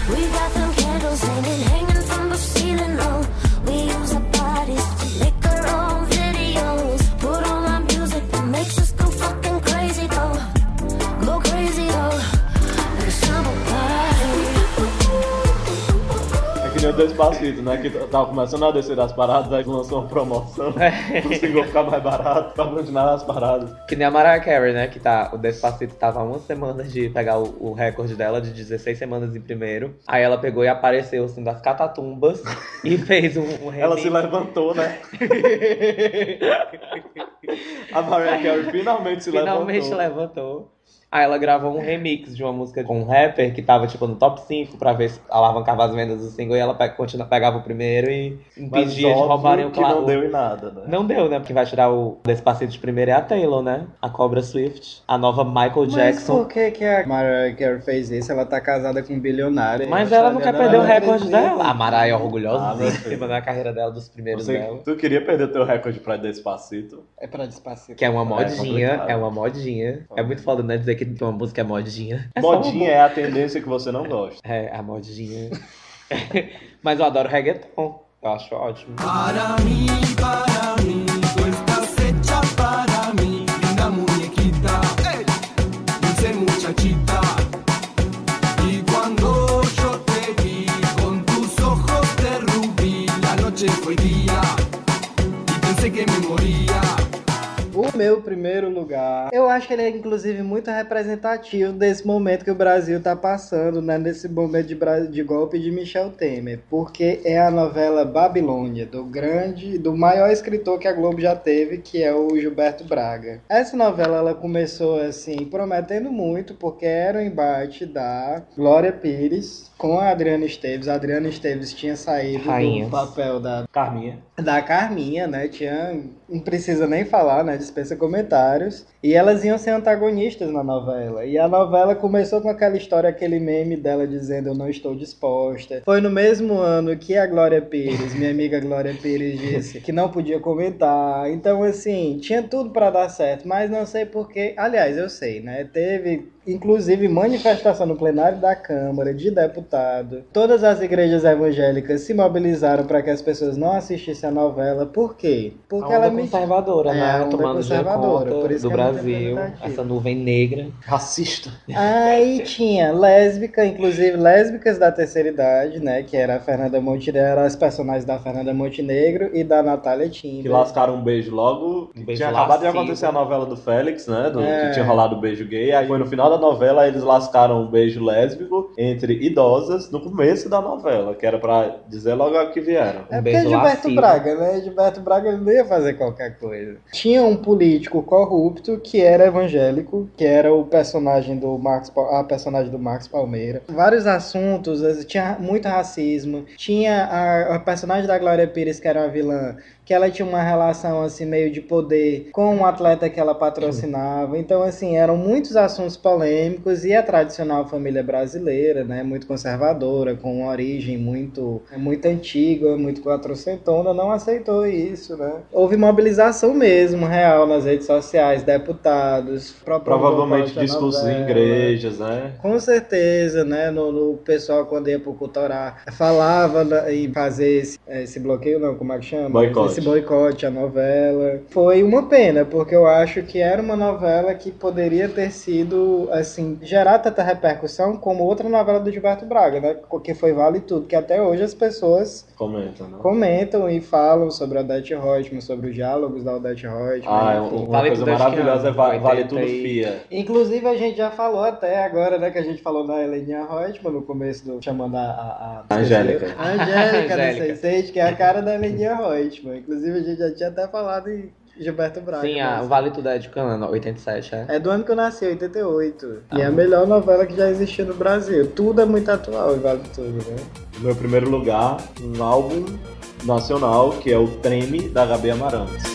We nem eu Despacito, né? Que tava começando a descer das paradas, aí lançou uma promoção, conseguiu ficar mais barato pra continuar nas paradas. Que nem a Mariah Carey, né? Que tá, o Despacito tava uma semana de pegar o, o recorde dela de 16 semanas em primeiro. Aí ela pegou e apareceu assim das catatumbas e fez um, um Ela se levantou, né? A Mariah Carey finalmente se Finalmente levantou. levantou. Aí ela gravou um remix de uma música com um rapper que tava, tipo, no top 5 pra ver se alavancava as vendas do single e ela pe continua, pegava o primeiro e Mas impedia de roubarem o que cla- não o- deu em nada, né? Não deu, né? Porque vai tirar o Despacito de primeiro é a Taylor, né? A Cobra Swift. A nova Michael Mas Jackson. por que, que a Mariah Carey fez isso? Ela tá casada com um bilionário. Mas ela não quer perder o recorde dela. A Mariah é Ah, orgulhosíssima filho. na carreira dela, dos primeiros Você, dela. tu queria perder teu recorde pra Despacito? É pra despacito. Que é uma modinha, complicado. é, uma modinha. É muito foda, né? Dizer que uma música é modinha. É Modinha é a tendência que você não gosta. É, a modinha. Mas eu adoro reggaeton. Eu acho ótimo. Para mí, para meu primeiro lugar, eu acho que ele é inclusive muito representativo desse momento que o Brasil tá passando, né? Nesse momento de, de golpe de Michel Temer, porque é a novela Babilônia, do grande, do maior escritor que a Globo já teve, que é o Gilberto Braga. Essa novela ela começou assim, prometendo muito, porque era o embate da Glória Pires com a Adriana Esteves. A Adriana Esteves tinha saído Rainhas. do papel da Carminha. da Carminha, né? Tinha, não precisa nem falar, né? Dispensa comentários. E elas iam ser antagonistas na novela. E a novela começou com aquela história, aquele meme dela dizendo eu não estou disposta. Foi no mesmo ano que a Glória Pires, minha amiga Glória Pires, disse que não podia comentar. Então, assim, tinha tudo pra dar certo, mas não sei porquê. Aliás, eu sei, né? Teve inclusive manifestação no plenário da Câmara de Deputado. Todas as igrejas evangélicas se mobilizaram para que as pessoas não assistissem a novela. Por quê? Porque a onda ela me conservadora, É, né? onda Tomando conservadora, conta por isso do que é Brasil. Essa nuvem negra. Racista. Aí tinha lésbica, inclusive lésbicas da terceira idade, né? Que era a Fernanda Montenegro, eram as personagens da Fernanda Montenegro e da Natália Que Timber. lascaram um beijo logo. Um beijo tinha acabado de acontecer a novela do Félix, né? Do, É. Que tinha rolado o beijo gay. Aí foi no final da novela, eles lascaram um beijo lésbico entre idosas no começo da novela, que era pra dizer logo que vieram. É Um porque é beijo Gilberto lascivo. Braga, né? Gilberto Braga ele não ia fazer qualquer coisa. Tinha um político corrupto que era evangélico, que era o personagem do Marcos, a personagem do Marcos Palmeira. Vários assuntos, tinha muito racismo. Tinha a, a personagem da Glória Pires, que era uma vilã, que ela tinha uma relação assim meio de poder com um atleta que ela patrocinava. Então assim, eram muitos assuntos polêmicos e a tradicional família brasileira, né, muito conservadora, com uma origem muito muito antiga, muito quatrocentona, não aceitou isso, né? Houve mobilização mesmo, real nas redes sociais, deputados, Provavelmente discursos em novela. igrejas, né? Com certeza, né? No, no pessoal, quando ia pro Cultorá, falava em fazer esse, esse bloqueio, não, como é que chama? Boicote. Esse boicote à novela. Foi uma pena, porque eu acho que era uma novela que poderia ter sido, assim, gerar tanta repercussão como outra novela do Gilberto Braga, né? Que foi Vale Tudo, que até hoje as pessoas Comenta, né? comentam e falam sobre a Odete Reutemann, sobre os diálogos da Odete Reutemann. Ah, é uma Vale coisa que maravilhosa é Vale 80 Tudo Fia. Inclusive, a gente já falou até agora, né? Que a gente falou na Heleninha Reutemann no começo do. chamando a. a, a Angélica. A Angélica, Angélica. do Sense8, que é a cara da Heleninha Reutemann. Inclusive, a gente já tinha até falado em Gilberto Braga. Sim, a mas- Vale Tudo é de Cana, 87, é? É do ano que eu nasci, 88. E é a melhor novela que já existiu no Brasil. Tudo é muito atual e vale tudo, né? No meu primeiro lugar, um álbum nacional que é o Treme da Gabi Amarantos.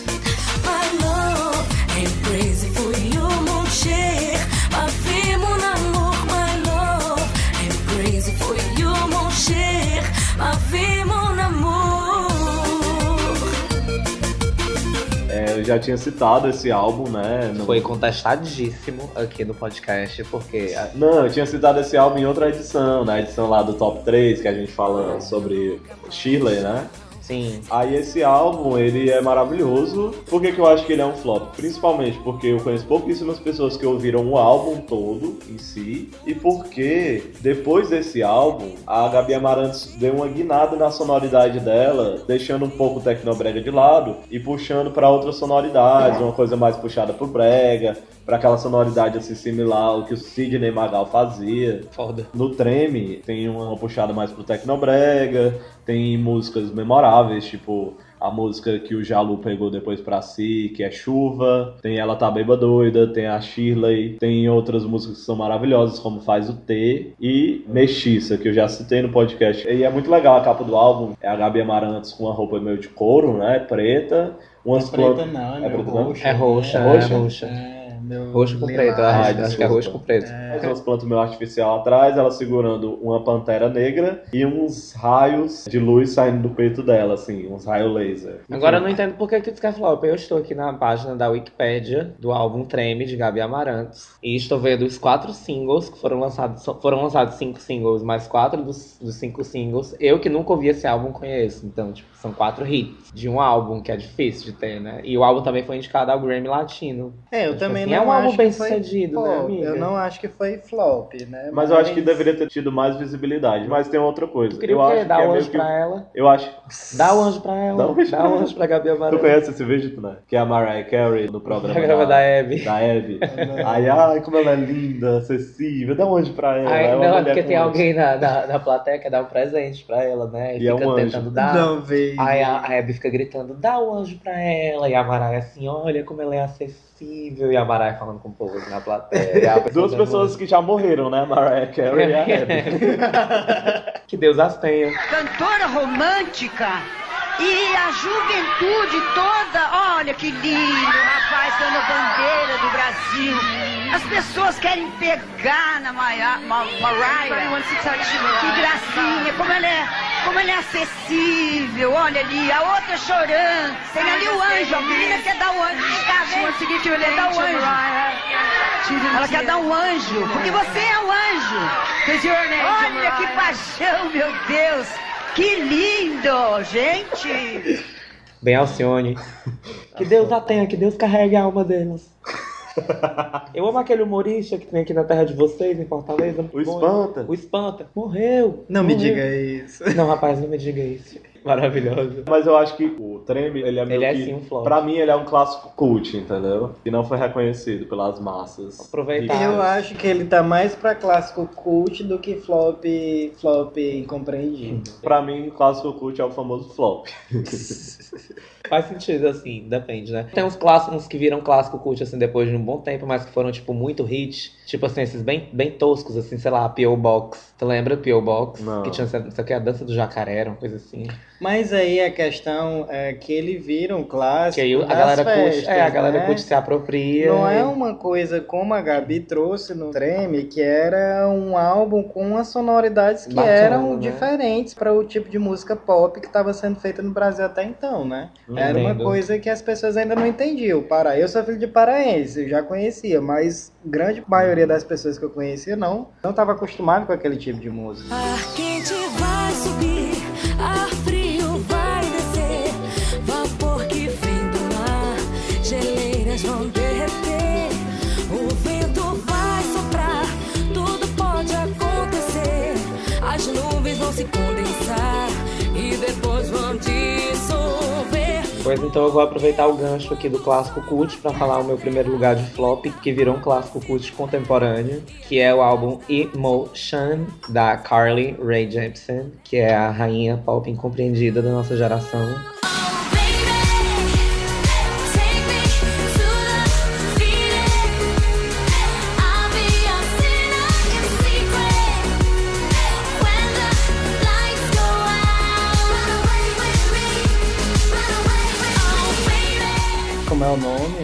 Já tinha citado esse álbum, né? no- Foi contestadíssimo aqui no podcast, porque Não, eu tinha citado esse álbum em outra edição, na edição lá do Top 3, que a gente fala sobre Shirley, né? Sim. Aí esse álbum, ele é maravilhoso. Por que, que eu acho que ele é um flop? Principalmente porque eu conheço pouquíssimas pessoas que ouviram o álbum todo em si. E porque depois desse álbum, a Gabi Amarantos deu uma guinada na sonoridade dela, deixando um pouco o Tecnobrega de lado e puxando pra outras sonoridades, uma coisa mais puxada pro brega, pra aquela sonoridade assim similar ao que o Sidney Magal fazia. Foda. No Treme tem uma puxada mais pro Tecnobrega, tem músicas memoráveis, tipo a música que o Jalu pegou depois pra si, que é Chuva, tem Ela Tá Beba Doida, tem a Shirley, tem outras músicas que são maravilhosas, como Faz o T, e Mexiça, que eu já citei no podcast. E é muito legal a capa do álbum, é a Gabi Amarantos com uma roupa meio de couro, né, preta, umas Preta plantas- não, é, É preta não? roxo. É roxa, É é roxa? É, meu Roxo com preto, acho, acho que é roxo com preto. Mas umas plantas meio artificial atrás, ela segurando uma pantera negra e uns raios de luz saindo do peito dela, assim, uns raios laser. Agora eu não entendo por que que tu diz que é flop. Eu estou aqui na página da Wikipédia do álbum Treme de Gabi Amarantos e estou vendo os quatro singles que foram lançados. Foram lançados cinco singles, mais quatro dos, dos cinco singles. Eu que nunca ouvi esse álbum conheço. Então, tipo, são quatro hits de um álbum que é difícil de ter, né? E o álbum também foi indicado ao Grammy Latino. É, eu Tipo também assim, não é um álbum bem sucedido, né, flop. amiga? Eu não acho que foi flop, né? Mas eu acho que deveria ter tido mais visibilidade. Mas tem outra coisa. Tu queria eu o quê? Dar é o meio anjo que... pra ela? Eu acho. Dá o anjo pra ela. Dá o anjo Dá pra o anjo pra Gabi Tu Amarantos. conhece esse vídeo, né? Que é a Mariah Carey no programa, Programa da Abby. Da Abby. Aí, ai, como ela é linda, acessível. Dá um anjo pra ela. Ai, é não, é porque tem anjo. alguém na, na, na plateia que dá um presente pra ela, né? E, E é fica um anjo. tentando dar. Não veio. Aí a, a Abby fica gritando, dá o anjo pra ela. E a Mariah assim, olha como ela é acessível. E a Mariah falando com o povo aqui na plateia. Duas pessoas que já morreram, né? Mariah Carey e a Abby. que Deus as tenha. cantora romântica e a juventude toda, olha que lindo, rapaz, dando a bandeira do Brasil. As pessoas querem pegar na Maia, Ma, Mariah. Que gracinha, como ela é, como ela é acessível. Olha ali, a outra chorando. Tem ali o anjo, a menina quer dar o anjo. Tá vendo? Quer dar o anjo. Ela quer dar um anjo, porque você é um anjo. Olha que paixão, meu Deus. Que lindo, gente. Bem Alcione. Que Deus a tenha, que Deus carregue a alma delas. Eu amo aquele humorista que tem aqui na terra de vocês, em Fortaleza. O Espanta. O Espanta. Morreu. Não me Morreu. diga isso. Não, rapaz, não me diga isso. Maravilhoso. Mas eu acho que o Treme, ele é meio Ele é que... sim um flop. Pra mim, ele é um clássico cult, entendeu? Que não foi reconhecido pelas massas. Aproveitar. Eu acho que ele tá mais pra clássico cult do que flop, flop incompreendido. Pra mim, clássico cult é o famoso flop. Faz sentido, assim, depende, né? Tem uns clássicos que viram clássico cult, assim, depois de um bom tempo, mas que foram, tipo, muito hit. Tipo, assim, esses bem, bem toscos, assim, sei lá, P.O. Box. Tu lembra P.O. Box? Não. Que tinha, não sei o que, a dança do jacaré, era uma coisa assim. Mas aí a questão é que ele vira um clássico Que aí a galera festas, curte, é, a galera né? curte se apropria. Não é e- uma coisa como a Gabi trouxe no Treme, que era um álbum com umas sonoridades que Bacana, eram né? diferentes para o tipo de música pop que estava sendo feita no Brasil até então, né? Era uma coisa que as pessoas ainda não entendiam. Pará, eu sou filho de paraense, eu já conhecia, mas grande maioria das pessoas que eu conhecia não não estava acostumado com aquele tipo de música. Ar quente vai subir, então eu vou aproveitar o gancho aqui do clássico cult pra falar o meu primeiro lugar de flop, que virou um clássico cult contemporâneo, que é o álbum Emotion, da Carly Rae Jepsen, que é a rainha pop incompreendida da nossa geração.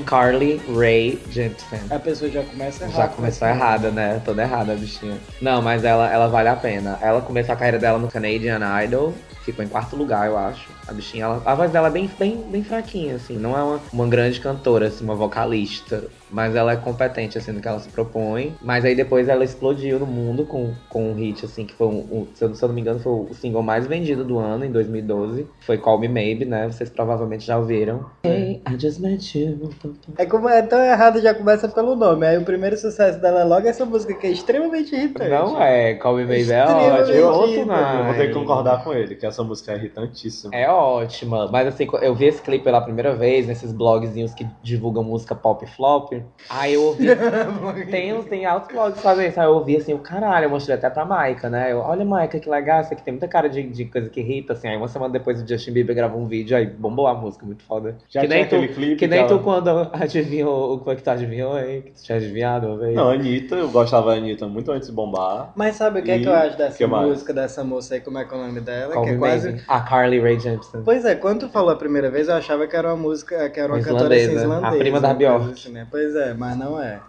Carly Rae Jepsen. A pessoa já começa errado. Já começou errada, né? Toda errada a bichinha. Não, mas ela, ela vale a pena. Ela começou a carreira dela no Canadian Idol. Ficou em quarto lugar, eu acho. A bichinha, ela- a voz dela é bem, bem, bem fraquinha, assim. Não é uma, uma grande cantora, assim, uma vocalista. Mas ela é competente, assim, no que ela se propõe. Mas aí depois ela explodiu no mundo com, com um hit, assim, que foi, um, um- se, eu, se eu não me engano, foi o single mais vendido do ano, em 2012. Foi Call Me Maybe, né? Vocês provavelmente já ouviram. Hey, I just met you. É, como é tão errado, já começa pelo nome. Aí o primeiro sucesso dela é logo essa música que é extremamente irritante. Não é, Call Me Baby é ótimo. Eu, outro eu vou ter que concordar com ele, que essa música é irritantíssima. É ótima, mas assim, eu vi esse clipe pela primeira vez nesses blogzinhos que divulgam música pop e flop. Aí eu ouvi. tem, tem altos blogs que fazem isso. Aí eu ouvi assim, o caralho, eu mostrei até pra Maika, né? Eu, olha, Maika, que legal, isso aqui tem muita cara de, de coisa que irrita, assim. Aí uma semana depois o Justin Bieber gravou um vídeo, aí bombou a música, muito foda. Já que tinha nem tu, aquele clipe que nem que tu ela- quando adivinhou o que foi que tu adivinhou aí, que tu tinha adivinhado uma vez. Não, Anitta, eu gostava da Anitta muito antes de bombar. Mas sabe o que é E que eu acho dessa música, dessa moça aí, como é que é o nome dela? Call que é Quase. A Carly Rae Jepsen. Pois é, quando tu falou a primeira vez, eu achava que era uma música, que era uma Uma cantora assim, islandesa, a islandesa. prima da Bjork. assim, né? Pois é, mas não é.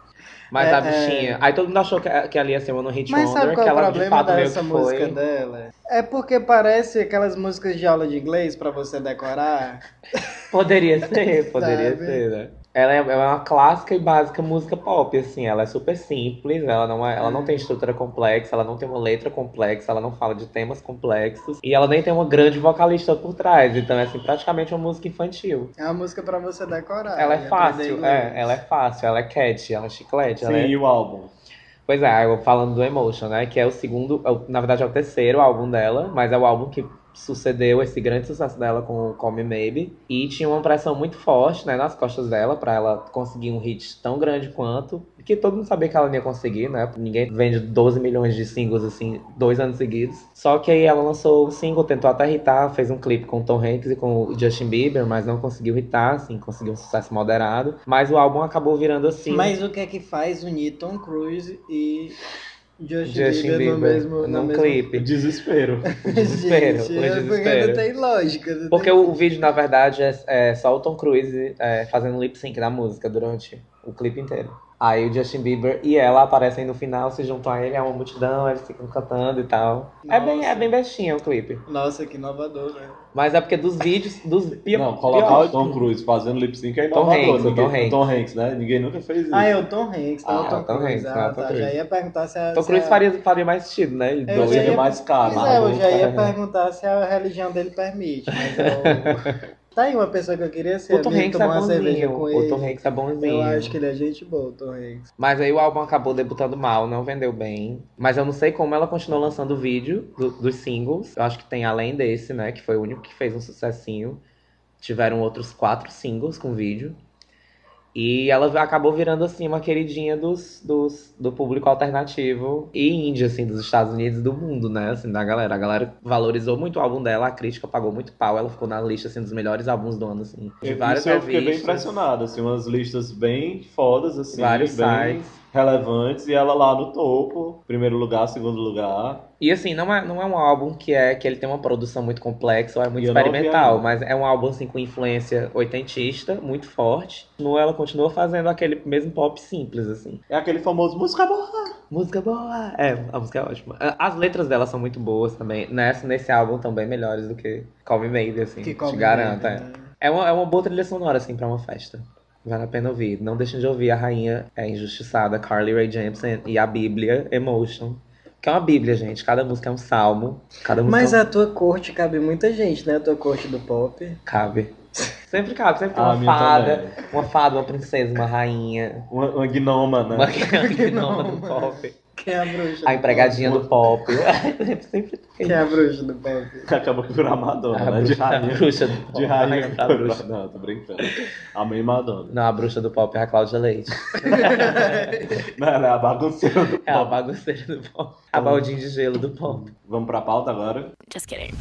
Mas É, a bichinha. é. Aí todo mundo achou que, que ela ia ser uma no Hit Mas Wonder, sabe qual que é o ela de problema fato meio dessa que música foi. dela? É porque parece aquelas músicas de aula de inglês pra você decorar. Poderia ser, poderia ser, né? Ela é, ela é uma clássica e básica música pop, assim. Ela é super simples, ela não, é, ela não tem estrutura complexa, ela não tem uma letra complexa, ela não fala de temas complexos. E ela nem tem uma grande vocalista por trás. Então é, assim, praticamente uma música infantil. É uma música pra você decorar. Ela é aprender fácil, é, ela é fácil, ela é catchy, ela é chiclete. Sim, ela é... e o álbum? Pois é, eu falando do Emotion, né? Que é o segundo, é na verdade é o terceiro álbum dela, mas é o álbum que sucedeu esse grande sucesso dela com o Call Me Maybe. E tinha uma pressão muito forte, né, nas costas dela, pra ela conseguir um hit tão grande quanto. Que todo mundo sabia que ela não ia conseguir, né? Ninguém vende 12 milhões de singles, assim, dois anos seguidos. Só que aí ela lançou o single, tentou até hitar, fez um clipe com Tom Hanks e com o Justin Bieber, mas não conseguiu hitar, assim, conseguiu um sucesso moderado. Mas o álbum acabou virando assim. Mas o que é que faz unir Tom Cruise e Justin, Justin Bieber, Bieber no mesmo, no num mesmo... clipe. Desespero. Desespero, Gente, é porque desespero. não tem lógica. não Porque tem- o vídeo, na verdade, é, é só o Tom Cruise é, fazendo lip sync da música durante o clipe inteiro. Aí o Justin Bieber e ela aparecem no final, se juntam a ele, é uma multidão, eles ficam cantando e tal. É bem, é bem bestinha o clipe. Nossa, que inovador, né? Mas é porque dos vídeos, dos pior, Não, colocar o Tom Cruise fazendo lip sync é Tom inovador. Hanks, o ninguém, Tom Hanks. Tom Hanks, né? Ninguém nunca fez isso. Ah, é o Tom Hanks, não Ah, o Tom Tom. Hanks, é ah, Tom tá. Cruise. Já ia perguntar se a. Tom se Cruise a- faria, faria mais sentido, né? Ele Eu ia- Seria mais caro. Pois é, eu já ia É. perguntar se a religião dele permite, mas eu... Tá aí uma pessoa que eu queria ser O Tom Hanks é bonzinho. com O ele. Tom Hanks é bonzinho. Eu acho que ele é gente boa, o Tom Hanks. Mas aí o álbum acabou debutando mal, não vendeu bem. Mas eu não sei como ela continuou lançando vídeo do- dos singles. Eu acho que tem além desse, né? Que foi o único que fez um sucessinho. Tiveram outros quatro singles com vídeo. E ela acabou virando, assim, uma queridinha dos, dos, do público alternativo e indie, assim, dos Estados Unidos e do mundo, né? Assim, da galera. A galera valorizou muito o álbum dela, a crítica pagou muito pau. Ela ficou na lista, assim, dos melhores álbuns do ano, assim. De Eu- várias Isso eu fiquei bem impressionado, assim, umas listas bem fodas, assim, Vários bem sites. Relevantes, e ela lá no topo, primeiro lugar, segundo lugar. E assim, não é, não é um álbum que é que ele tem uma produção muito complexa ou é muito E experimental, mas é um álbum assim com influência oitentista, muito forte. No ela continua fazendo aquele mesmo pop simples assim. É aquele famoso música boa. Música boa. É, a música é ótima. As letras dela são muito boas também. Nessa, nesse álbum também melhores do que Call Me Maybe, assim. Que te Me garanto, é. né? É uma, é uma boa trilha sonora, assim, pra uma festa. Vale a pena ouvir. Não deixem de ouvir a rainha é injustiçada, Carly Rae Jepsen, e a Bíblia, Emotion. Que é uma bíblia, gente. Cada música é um salmo. Cada música Mas é um... a tua corte cabe muita gente, né? A tua corte do pop. cabe. Sempre cabe. Sempre tem Ah, uma a minha fada. também. Uma fada, uma princesa, uma rainha. Uma, uma gnoma, né? Uma gnoma do pop. Quem é a bruxa? A do empregadinha pop? do pop. Sempre Quem é a bruxa do pop? Acabou que virou a Madonna, A né? De bruxa, a rainha. bruxa do pop. De rainha A bruxa. Não, tô brincando. A mãe Madonna. Não, a bruxa do pop é a Cláudia Leite. Não, ela é a bagunceira do É a pop. bagunceira do pop. A baldinha de gelo do pop. Vamos pra pauta agora? Just kidding.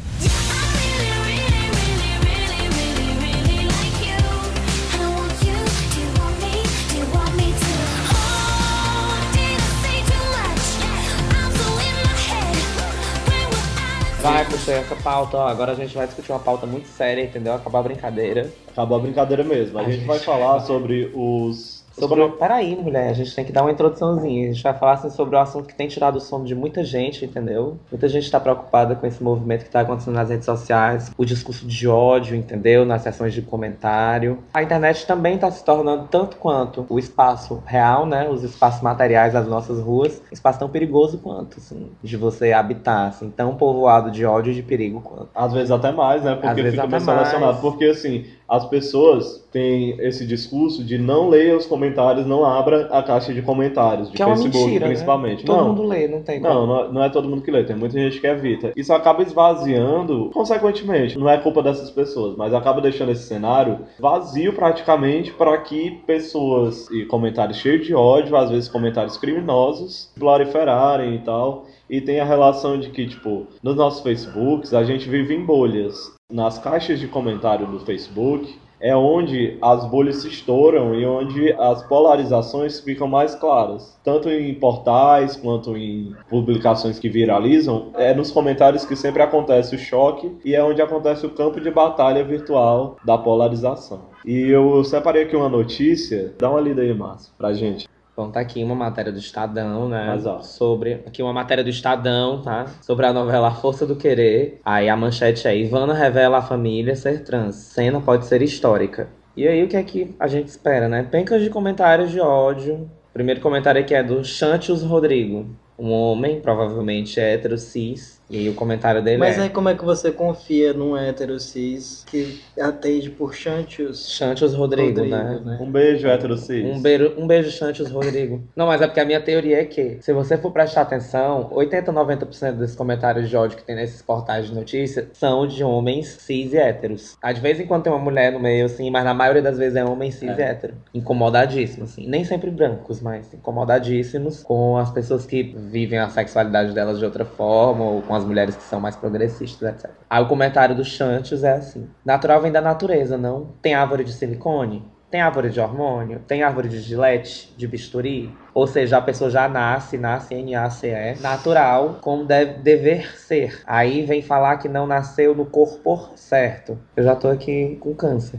Vai, puxei essa pauta, ó. Agora a gente vai discutir uma pauta muito séria, entendeu? Acabar a brincadeira. Acabou a brincadeira mesmo. A, A gente, gente vai falar sobre os Sobre... Peraí, mulher, a gente tem que dar uma introduçãozinha. A gente vai falar assim, sobre o assunto que tem tirado o sono de muita gente, entendeu? Muita gente tá preocupada com esse movimento que tá acontecendo nas redes sociais, o discurso de ódio, entendeu? Nas sessões de comentário. A internet também tá se tornando tanto quanto o espaço real, né? Os espaços materiais das nossas ruas, um espaço tão perigoso quanto, assim, de você habitar, assim, tão povoado de ódio e de perigo quanto. Às vezes até mais, né? Às Porque vezes fica mais selecionado. Porque assim, as pessoas têm esse discurso de não leia os comentários, não abra a caixa de comentários, de Que é uma Facebook mentira, né? principalmente. Todo não. mundo lê, não tem Não, não é- não é todo mundo que lê, tem muita gente que evita. Isso acaba esvaziando, consequentemente, não é culpa dessas pessoas, mas acaba deixando esse cenário vazio praticamente para que pessoas e comentários cheios de ódio, às vezes comentários criminosos, proliferarem e tal. E tem a relação de que, tipo, nos nossos Facebooks a gente vive em bolhas. Nas caixas de comentário do Facebook é onde as bolhas se estouram e onde as polarizações ficam mais claras. Tanto em portais quanto em publicações que viralizam, é nos comentários que sempre acontece o choque e é onde acontece o campo de batalha virtual da polarização. E eu separei aqui uma notícia, dá uma lida aí, Márcio, pra gente. Bom, tá aqui uma matéria do Estadão, né? Mas, ó. Sobre. Aqui uma matéria do Estadão, tá? Sobre a novela A Força do Querer. Aí a manchete é: Ivana revela à família ser trans. Cena pode ser histórica. E aí o que é que a gente espera, né? Pencas de comentários de ódio. Primeiro comentário aqui é do Chantius Rodrigo. Um homem, provavelmente hétero, cis. E aí o comentário dele Mas é. aí como é que você confia num hétero cis que atende por Chantius? Chantius Rodrigo, Rodrigo, né? né? Um beijo, hétero cis. Um beijo, um beijo, Chantius Rodrigo. Não, mas é porque a minha teoria é que, se você for prestar atenção, 80, 90% desses comentários de ódio que tem nesses portais de notícia são de homens cis e héteros. Às vezes, enquanto tem uma mulher no meio, assim, mas na maioria das vezes é homem cis e hétero. Incomodadíssimo, assim. Nem sempre brancos, mas incomodadíssimos com as pessoas que vivem a sexualidade delas de outra forma, ou com as mulheres que são mais progressistas, etc. Aí o comentário do Chantius é assim: natural vem da natureza, não? Tem árvore de silicone? Tem árvore de hormônio? Tem árvore de gilete? De bisturi? Ou seja, a pessoa já nasce, nasce N-A-C-E, natural, como deve, dever ser. Aí vem falar que não nasceu no corpo certo. Eu já tô aqui com câncer.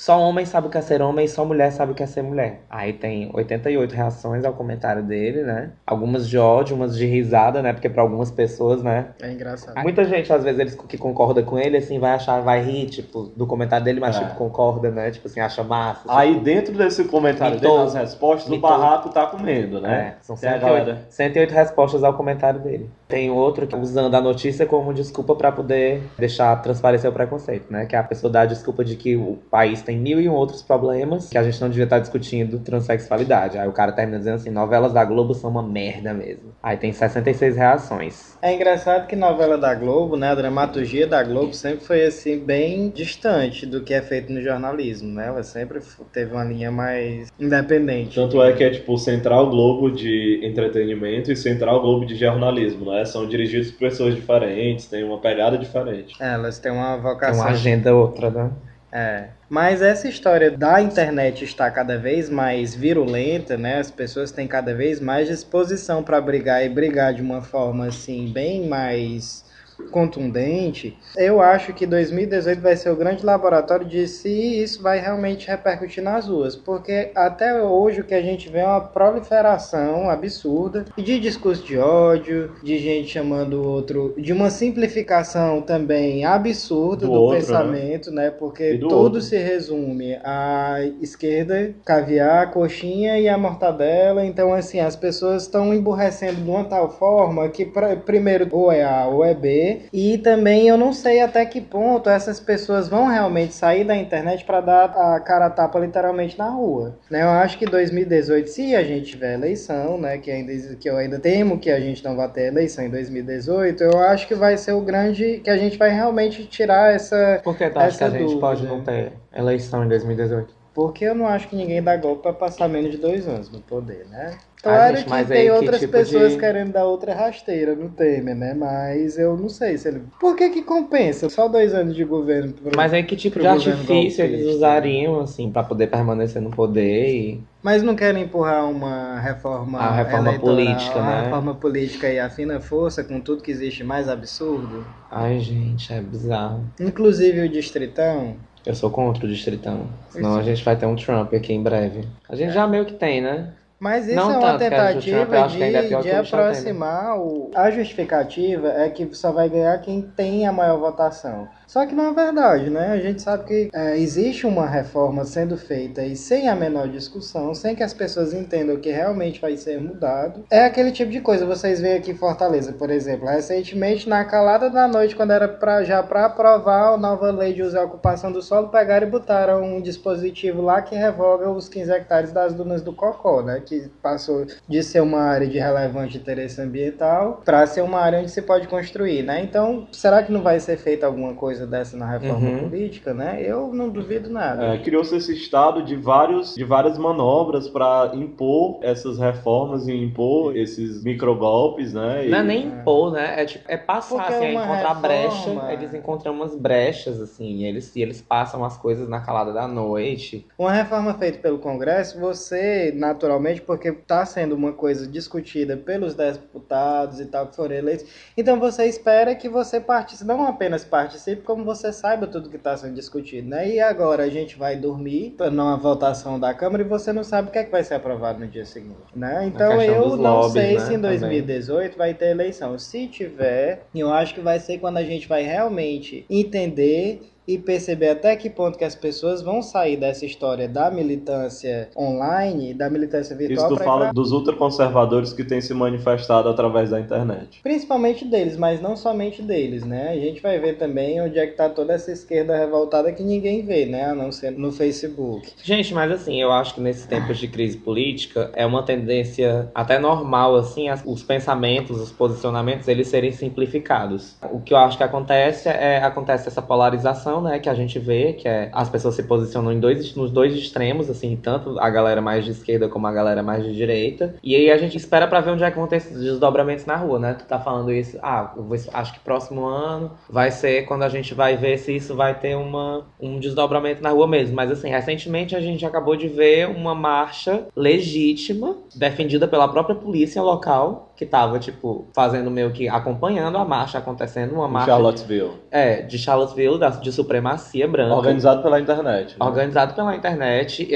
Só homem sabe o que é ser homem, só mulher sabe o que é ser mulher. Aí tem 88 reações ao comentário dele, né? Algumas de ódio, umas de risada, né? Porque pra algumas pessoas, né? É engraçado. Muita gente, às vezes, eles que concorda com ele, assim, vai achar, vai rir, tipo, do comentário dele, mas, É. tipo, concorda, né? Tipo assim, acha massa. Aí dentro desse comentário Mitou. dele, nas respostas, o Mitou. barraco tá comendo, né? É, são Tem a 108, galera. 108 respostas ao comentário dele. Tem outro que usando a notícia como desculpa pra poder deixar transparecer o preconceito, né? Que a pessoa dá a desculpa de que o país tem mil e um outros problemas que a gente não devia estar discutindo transexualidade. Aí o cara termina dizendo assim: novelas da Globo são uma merda mesmo. Aí tem 66 reações. É engraçado que novela da Globo, né, a dramaturgia da Globo sempre foi assim bem distante do que é feito no jornalismo, né? Ela sempre teve uma linha mais independente. Tanto é que é tipo Central Globo de entretenimento e Central Globo de jornalismo, né? São dirigidos por pessoas diferentes, tem uma pegada diferente. É, Elas têm uma vocação. uma agenda outra, né? É. Mas essa história da internet estar cada vez mais virulenta, né? As pessoas têm cada vez mais disposição para brigar e brigar de uma forma assim bem mais contundente. Eu acho que 2018 vai ser o grande laboratório de se isso vai realmente repercutir nas ruas, porque até hoje o que a gente vê é uma proliferação absurda de discurso de ódio, de gente chamando o outro, de uma simplificação também absurda Do do, outro, né? pensamento, né? Porque E do tudo outro. se resume à esquerda, caviar, coxinha e a mortadela. Então, assim, as pessoas estão emburrecendo de uma tal forma que, pra- primeiro, ou é A ou é B. E também eu não sei até que ponto essas pessoas vão realmente sair da internet para dar a cara a tapa literalmente na rua. Né? Eu acho que 2018, se a gente tiver eleição, né? Que, ainda, que eu ainda temo que a gente não vai ter eleição em 2018, eu acho que vai ser o grande. que a gente vai realmente tirar essa. Por que tu acha que a gente dúvida. pode não ter eleição em 2018? Porque eu não acho que ninguém dá golpe pra passar menos de dois anos no poder, né? Claro gente, que tem aí que outras tipo pessoas de- querendo dar outra rasteira no Temer, né? Mas eu não sei se ele. Por que que compensa? Só dois anos de governo. Pro... Mas aí que tipo de artifício eles golpista? usariam, assim, pra poder permanecer no poder e... Mas não querem empurrar uma reforma. A reforma política, a né? reforma política e a fina força com tudo que existe mais absurdo. Ai, gente, é bizarro. Inclusive o Distritão. Eu sou contra o distritão. Senão a gente vai ter um Trump aqui em breve. A gente já meio que tem, né? Mas isso Não é uma tanto, tentativa que ainda é de, de aproximar o... A justificativa é que só vai ganhar quem tem a maior votação. Só que não é verdade, né? A gente sabe que é, existe uma reforma sendo feita e sem a menor discussão, sem que as pessoas entendam que realmente vai ser mudado. É aquele tipo de coisa. Vocês veem aqui em Fortaleza, por exemplo, recentemente, na calada da noite, quando era pra, já para aprovar a nova lei de uso e ocupação do solo, pegaram e botaram um dispositivo lá que revoga os 15 hectares das dunas do Cocó, né? Que passou de ser uma área de relevante interesse ambiental para ser uma área onde se pode construir, né? Então, será que não vai ser feita alguma coisa dessa na reforma Uhum. política, né? Eu não duvido nada. É, Criou-se esse estado de, vários, de várias manobras para impor essas reformas e impor esses microgolpes, né? E- Não é nem impor, né? É, tipo, é passar, Porque assim, é encontrar reforma- brecha. Eles encontram umas brechas, assim, e eles, e eles passam as coisas na calada da noite. Uma reforma feita pelo Congresso, você, naturalmente, porque está sendo uma coisa discutida pelos deputados e tal que foram eleitos, então você espera que você participe, não apenas participe, como você saiba tudo que está sendo discutido, né? E agora a gente vai dormir numa votação da Câmara e você não sabe o que é que vai ser aprovado no dia seguinte, né? Então eu não lobbies, sei né, se em também. 2018 vai ter eleição. Se tiver, eu acho que vai ser quando a gente vai realmente entender e perceber até que ponto que as pessoas vão sair dessa história da militância online, da militância Isso virtual, tu pra ir fala pra- dos ultraconservadores que têm se manifestado através da internet. principalmente deles, mas não somente deles, né? A gente vai ver também onde é que tá toda essa esquerda revoltada que ninguém vê, né? A não ser no Facebook. Gente, mas assim, eu acho que nesses tempos de crise política é uma tendência até normal, assim, as- os pensamentos, os posicionamentos, eles serem simplificados. O que eu acho que acontece é acontece essa polarização, né, que a gente vê, que é as pessoas se posicionam em dois, nos dois extremos, assim, tanto a galera mais de esquerda como a galera mais de direita. E aí a gente espera pra ver onde é que vão ter esses desdobramentos na rua, né? Tu tá falando isso, ah, vou- acho que próximo ano vai ser quando a gente vai ver se isso vai ter uma, um desdobramento na rua mesmo. Mas assim, recentemente a gente acabou de ver uma marcha legítima, defendida pela própria polícia local, que tava, tipo, fazendo meio que acompanhando a marcha acontecendo, uma marcha Charlottesville. é, de Charlottesville, da, de supremacia branca. Organizado pela internet. né? Organizado pela internet.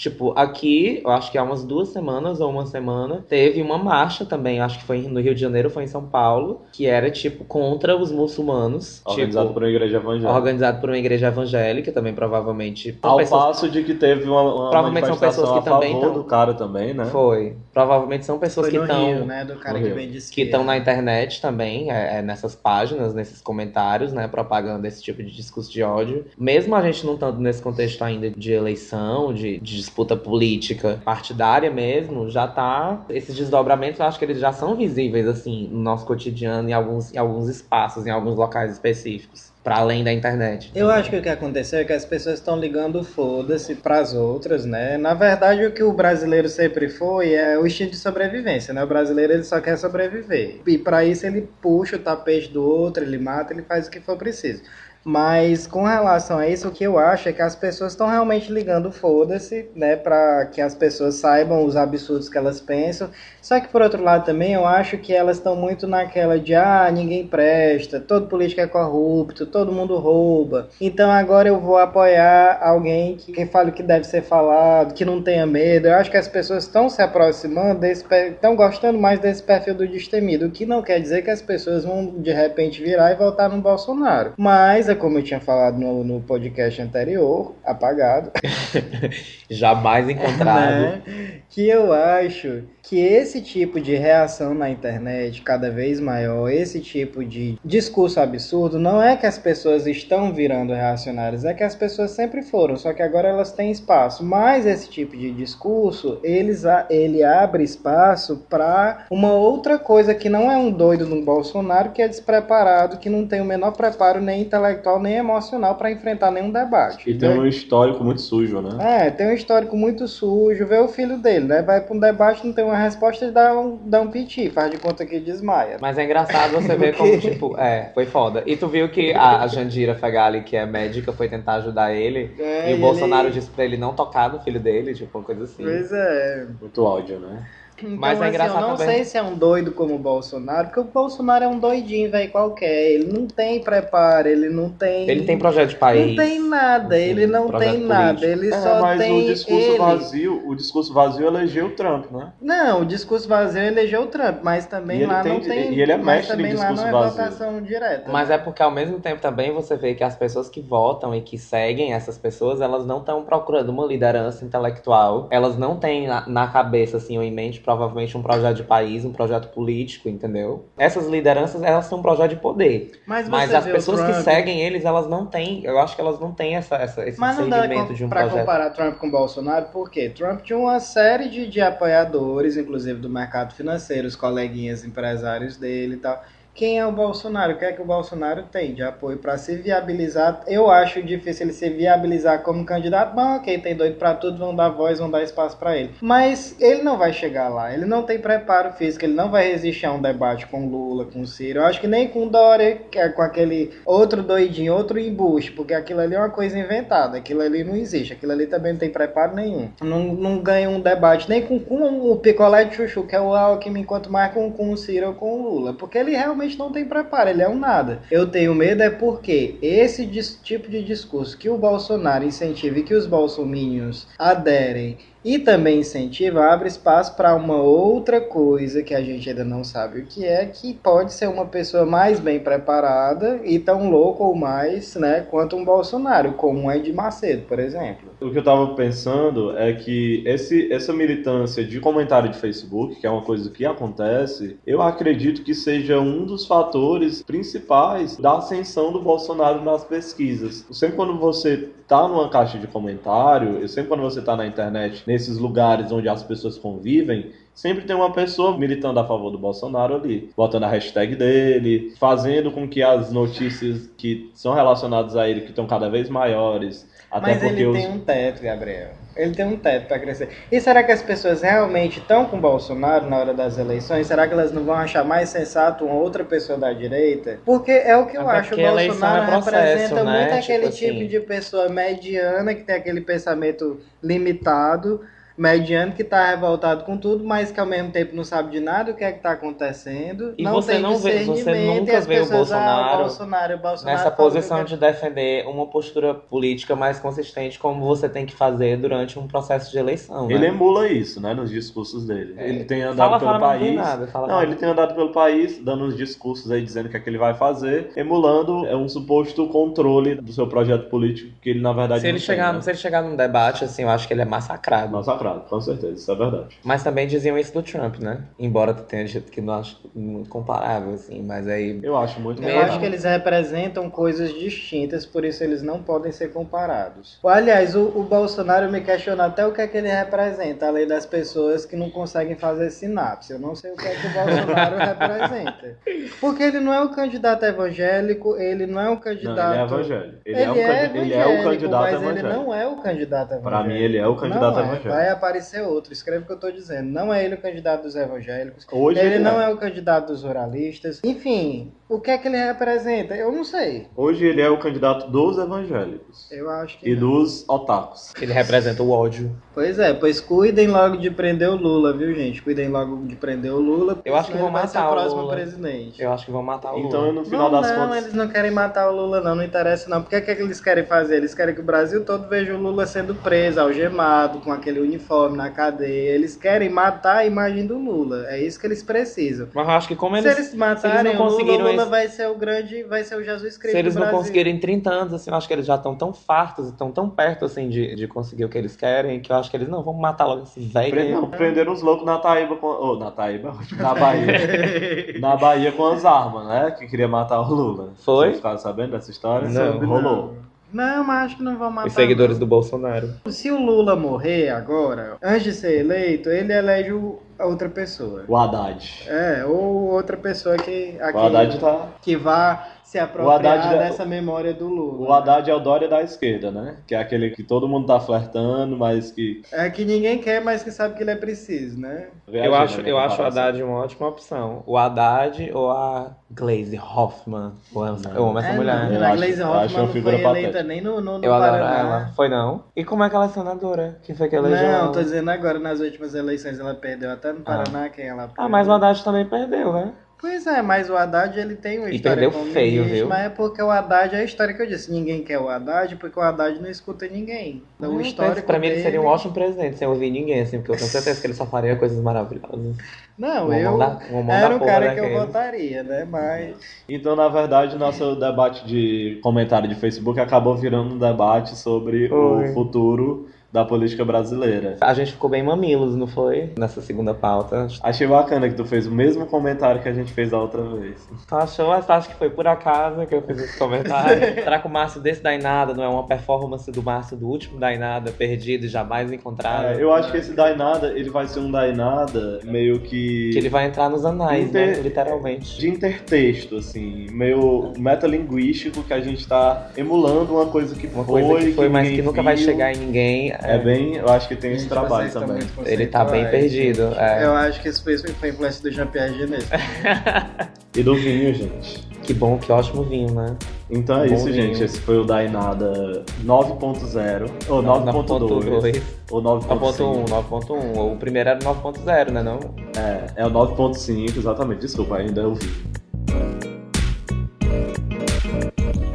É, tipo, aqui, eu acho que há umas duas semanas ou uma semana, teve uma marcha também, acho que foi no Rio de Janeiro, foi em São Paulo, que era, tipo, contra os muçulmanos. Organizado tipo, por uma igreja evangélica. organizado por uma igreja evangélica, também provavelmente. Ao pessoas- passo de que teve uma, uma Provavelmente são pessoas que a também favor tão- do cara também, né? Foi. Provavelmente são pessoas Foi que estão. Né? Do cara No que vem de que estão na internet também, é, é, nessas páginas, nesses comentários, né, propagando esse tipo de discurso de ódio. Mesmo a gente não estando nesse contexto ainda de eleição, de, de disputa política partidária mesmo, já tá. Esses desdobramentos, eu acho que eles já são visíveis, assim, no nosso cotidiano, em alguns, em alguns espaços, em alguns locais específicos, para além da internet. Eu acho que o que aconteceu é que as pessoas estão ligando foda-se pras outras, né? Na verdade, o que o brasileiro sempre foi é o instinto de sobrevivência, né? O brasileiro ele só quer sobreviver. E pra isso ele puxa o tapete do outro, ele mata, ele faz o que for preciso. Mas com relação a isso, o que eu acho é que as pessoas estão realmente ligando foda-se, né? Pra que as pessoas saibam os absurdos que elas pensam. Só que por outro lado também eu acho que elas estão muito naquela de ah, ninguém presta, todo político é corrupto, todo mundo rouba. Então agora eu vou apoiar alguém que, que fale o que deve ser falado, que não tenha medo. Eu acho que as pessoas estão se aproximando desse estão gostando mais desse perfil do destemido, o que não quer dizer que as pessoas vão de repente virar e voltar no Bolsonaro. Mas como eu tinha falado no, no podcast anterior, apagado, Jamais encontrado. né? Que eu acho que esse tipo de reação na internet cada vez maior, esse tipo de discurso absurdo, não é que as pessoas estão virando reacionárias, é que as pessoas sempre foram, só que agora elas têm espaço. Mas esse tipo de discurso, eles, a- ele abre espaço para uma outra coisa que não é um doido no Bolsonaro, que é despreparado, que não tem o menor preparo nem intelectual nem emocional para enfrentar nenhum debate. E tem um histórico muito sujo, né? É, tem um histórico muito sujo, vê o filho dele, né? Vai pra um debate, não tem uma resposta e dá um, dá um piti, faz de conta que desmaia. Mas é engraçado você ver como, tipo, é, foi foda. E tu viu que a, a Jandira Fegali, que é médica, foi tentar ajudar ele. É, e o ele- Bolsonaro disse pra ele não tocar no filho dele, tipo, uma coisa assim. Pois é. Muito ódio, né? Então, Mas é assim, engraçado eu não também. sei se é um doido como o Bolsonaro, porque o Bolsonaro é um doidinho, velho, qualquer. Ele não tem preparo, ele não tem. Ele tem projeto de país. Não tem nada, ele não tem nada, político. ele É, só mas tem o discurso ele. vazio, o discurso vazio elegeu o Trump, né? Não, o discurso vazio elegeu o Trump, mas também lá tem- não tem. e ele é mas mestre em também lá não é vazio. votação direta. Mas é porque ao mesmo tempo também você vê que as pessoas que votam e que seguem essas pessoas, elas não estão procurando uma liderança intelectual. Elas não têm na, na cabeça, assim, ou em mente, provavelmente um projeto de país, um projeto político, entendeu? Essas lideranças, elas têm um projeto de poder. Mas Mas as pessoas que Trump- seguem eles, elas não têm. Eu acho que elas não têm essa, essa, esse Mas discernimento de um pra projeto. comparar Trump com Bolsonaro, porque Trump tinha uma série de, de apoiadores, inclusive do mercado financeiro, os coleguinhas empresários dele e tal. Quem é o Bolsonaro? O que é que o Bolsonaro tem de apoio para se viabilizar? Eu acho difícil ele se viabilizar como candidato. Bom, ok, tem doido para tudo, vão dar voz, vão dar espaço para ele. Mas ele não vai chegar lá. Ele não tem preparo físico, ele não vai resistir a um debate com Lula, com Ciro. Eu acho que nem com Dória, é com aquele outro doidinho, outro embuste, porque aquilo ali é uma coisa inventada. Aquilo ali não existe. Aquilo ali também não tem preparo nenhum. Não, não ganha um debate nem com, com o picolé de chuchu, que é o Alckmin, quanto mais com, com o Ciro ou com o Lula. Porque ele realmente não tem preparo, ele é um nada. Eu tenho medo é porque esse tipo de discurso que o Bolsonaro incentiva e que os bolsominions aderem e também incentiva, abre espaço para uma outra coisa que a gente ainda não sabe o que é, que pode ser uma pessoa mais bem preparada e tão louco ou mais, né, quanto um Bolsonaro, como um Ed Macedo, por exemplo. O que eu tava pensando é que esse, essa militância de comentário de Facebook, que é uma coisa que acontece, eu acredito que seja um dos fatores principais da ascensão do Bolsonaro nas pesquisas. Sempre quando você tá numa caixa de comentário, sempre quando você tá na internet, nesses lugares onde as pessoas convivem, sempre tem uma pessoa militando a favor do Bolsonaro ali, botando a hashtag dele, fazendo com que as notícias que são relacionadas a ele, que estão cada vez maiores, até Mas porque ele os... tem um teto, Gabriel. Ele tem um teto para crescer. E será que as pessoas realmente estão com Bolsonaro na hora das eleições? Será que elas não vão achar mais sensato uma outra pessoa da direita? Porque é o que eu Até acho. O eleição Bolsonaro é processo, representa né? muito aquele Tipo tipo assim. de pessoa mediana que tem aquele pensamento limitado. Mediano que tá revoltado com tudo, mas que ao mesmo tempo não sabe de nada o que é que tá acontecendo. E não você tem não vê- você nunca vê o ah, Bolsonaro Bolsonaro, Bolsonaro Nessa que posição de defender uma postura política mais consistente, como você tem que fazer durante um processo de eleição. né? Ele emula isso, né, nos discursos dele. É. Ele tem andado Fala, pelo fala, mas não país. nada, fala, não, fala. ele tem andado pelo país, dando uns discursos aí dizendo o que é que ele vai fazer, emulando é um suposto controle do seu projeto político que ele na verdade Se ele, não chegar, tem, né? se ele chegar num debate, assim, eu acho que ele é massacrado. Massacrado, com certeza, isso é verdade. Mas também diziam isso do Trump, né? Embora tenha gente que não acho muito comparável, assim, mas aí. Eu acho muito Eu Mesmo. acho que eles representam coisas distintas, por isso eles não podem ser comparados. Aliás, o, o Bolsonaro me questiona até o que é que ele representa, além das pessoas que não conseguem fazer sinapse. Eu não sei o que é que o Bolsonaro representa. Porque ele não é um candidato evangélico, ele não é um Não, candidato. ele é evangélico. Ele, Ele, é, um candi- ele é o evangélico, candidato mas evangélico. ele não é o candidato evangélico. Pra mim, ele é o candidato não é. evangélico. Vai aparecer outro. Escreve o que eu tô dizendo. Não é ele o candidato dos evangélicos. Hoje ele, ele não é. é o candidato dos ruralistas. Enfim, o que é que ele representa? Eu não sei. Hoje ele é o candidato dos evangélicos Eu acho que. e não. dos otakus. Ele representa o ódio. Pois é, pois cuidem logo de prender o Lula, viu, gente? Cuidem logo de prender o Lula. porque Eu acho que vão ele vai ser matar o próximo Lula. presidente. Eu acho que vão matar o Então, Lula. no final não, das não, contas. eles não querem matar o Lula, não. Não interessa, não. Porque o que, é que eles querem fazer? Eles querem que o Brasil todo veja o Lula sendo preso, algemado, com aquele uniforme na cadeia. Eles querem matar a imagem do Lula. É isso que eles precisam. Mas eu acho que como Se eles. eles matarem não o Lula, conseguiram o Lula vai ser o grande, vai ser o Jesus Cristo Se eles não conseguirem em 30 anos, assim, eu acho que eles já estão tão fartos e estão tão perto, assim, de, de conseguir o que eles querem, que eu acho que eles não vão matar logo esse velho. Pre- não, prenderam os loucos na Taíba com. Oh, na Taíba, na Bahia. na Bahia com as armas, né? Que queria matar o Lula. Foi? Vocês ficaram sabendo dessa história? Não. Rolou. Não, mas acho que não vão matar. Os seguidores não. do Bolsonaro. Se o Lula morrer agora, antes de ser eleito, ele elege outra pessoa. O Haddad. É, ou outra pessoa que, O Haddad tá. que vá se apropriar Haddad- dessa memória do Lula. O Haddad é o Dória da esquerda, né? Que é aquele que todo mundo tá flertando, mas que. É que ninguém quer, mas que sabe que ele é preciso, né? Eu acho, né, eu acho o. Haddad uma ótima opção. O Haddad ou a Glaze Hoffman. Eu amo, eu amo essa é, mulher. Não, Eu a acho- Glaze acho Hoffman uma não figura foi eleita patética. nem no, no, no Eu adoro Paraná. ela. Foi não? E como é que ela é senadora? Quem foi que elegeu Não, ela? tô dizendo agora, nas últimas eleições ela perdeu até até no Paraná quem ela Ah, mas o Haddad também perdeu, né? Pois é, mas o Haddad ele tem uma E história perdeu como feio, viu? Mas é porque o Haddad é a história que eu disse. Ninguém quer o Haddad porque o Haddad não escuta ninguém. Então, o Hum, histórico pra mim ele seria um ótimo presidente, sem ouvir ninguém, assim, porque eu tenho certeza que ele só faria coisas maravilhosas. Não, Uma eu uma mão era o cara que eu votaria, né? Mas Então, na verdade, nosso debate de comentário de Facebook acabou virando um debate sobre Foi. o futuro da política brasileira. A gente ficou bem mamilos, não foi? Nessa segunda pauta. Achei bacana que tu fez o mesmo comentário que a gente fez da outra vez. Tu achou? Você acha que foi por acaso que eu fiz esse comentário? Será que o Márcio desse Dainada não é uma performance do Márcio do último Dainada, perdido e jamais encontrado? É, eu acho que esse Dainada, ele vai ser um Dainada meio que... Que ele vai entrar nos anais, Inter- né? Literalmente. de intertexto, assim, meio metalinguístico que a gente tá emulando uma coisa que Uma foi, coisa que foi, mas ninguém que nunca vai viu. chegar em ninguém. É bem, eu acho que tem esse trabalho também. Ele tá bem perdido. é. Eu acho que isso foi, foi influência do Jean-Pierre Genet. E do vinho, gente. Que bom, que ótimo vinho, né? Então é Bom isso, vinho. gente. Esse foi o Dainada 9.0 ou 9.2 ou 9.5. 9.1, 9.1. O primeiro era 9.0, né? Não? É, é o 9.5, exatamente. Desculpa, ainda eu vi.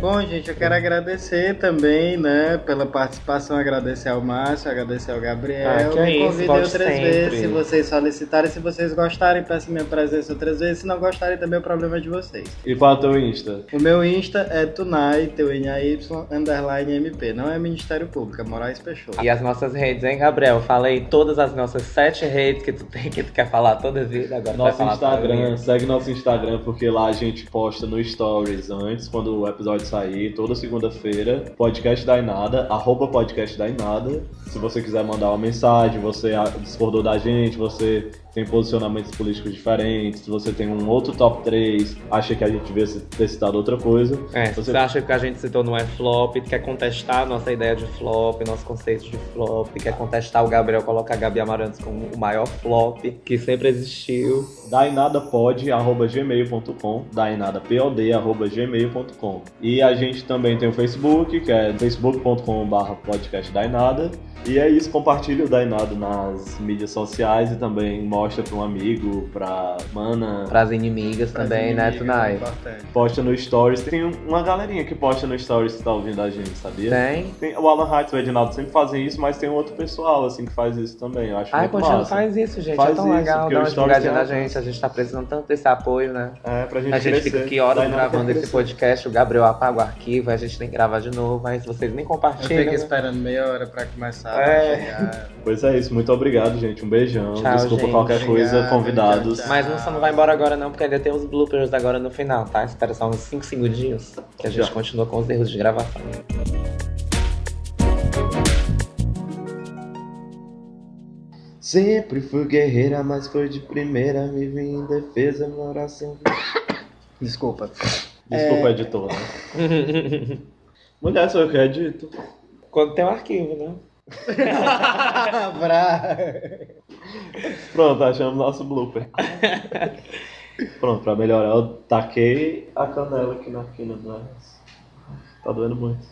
Bom, gente, eu quero agradecer também, né, pela participação, agradecer ao Márcio, agradecer ao Gabriel. Ah, que é Me isso, convidei volte outras sempre. vezes, se vocês solicitarem, se vocês gostarem, peço minha presença outras vezes, se não gostarem também o problema é de vocês. E qual é o teu Insta? O meu Insta é Tunai, T-U-N-A-Y, underline MP, não é Ministério Público, é Moraes Peixoto. E as nossas redes, hein, Gabriel? Fala aí todas as nossas sete redes que tu tem, que tu quer falar toda vida. Agora Nosso Instagram, segue nosso Instagram, porque lá a gente posta no Stories antes, quando o episódio sair, toda segunda-feira. Podcast Dainada, arroba podcast Dainada. Se você quiser mandar uma mensagem, você discordou da gente, você tem posicionamentos políticos diferentes, você tem um outro top 3, acha que a gente devia ter citado outra coisa. É, se Você- você acha que a gente citou não é flop, quer contestar a nossa ideia de flop, nosso conceito de flop, quer contestar o Gabriel, colocar a Gabi Amarantos como o maior flop que sempre existiu. dainadapod.gmail.com dainadapod.gmail.com E a gente também tem o Facebook, que é facebook.com.br podcast Dainada. E é isso, compartilhe o Dainado nas mídias sociais e também mostra para um amigo, pra mana, Pras inimigas também, né, Tunai? posta no Stories. Tem uma galerinha que posta no Stories que tá ouvindo a gente, sabia? Tem. Tem- o Alan Heights e o Edinaldo sempre fazem isso, mas tem um outro pessoal assim que faz isso também. Eu acho Ai, muito continua, massa. faz isso, gente. Faz é tão isso, legal, dá o uma Stories divulgadinha alcance. gente. A gente tá precisando tanto desse apoio, né? É, pra gente A gente crescer. fica aqui horas gravando esse podcast, o Gabriel apaga o arquivo, a gente tem que gravar de novo, aí se vocês nem Eu compartilham. fico né? esperando meia hora pra começar É. a chegar. Pois é isso, muito obrigado, gente. Um beijão. Tchau, Desculpa gente. qualquer coisa, Obrigado, convidados. tchau, tchau. Mas não, você não vai embora agora não, porque ainda tem os bloopers agora no final, tá? Espera só uns 5 segundinhos, que a gente Já. continua com os erros de gravação. Sempre fui guerreira, mas foi de primeira. Me vi em defesa, minha oração. Desculpa. Desculpa, editor. Né? Mulher, sou eu que edito. Quando tem um arquivo, né? Pronto, achamos nosso blooper. Pronto, pra melhorar, eu taquei a canela aqui na quina nariz. Tá doendo muito.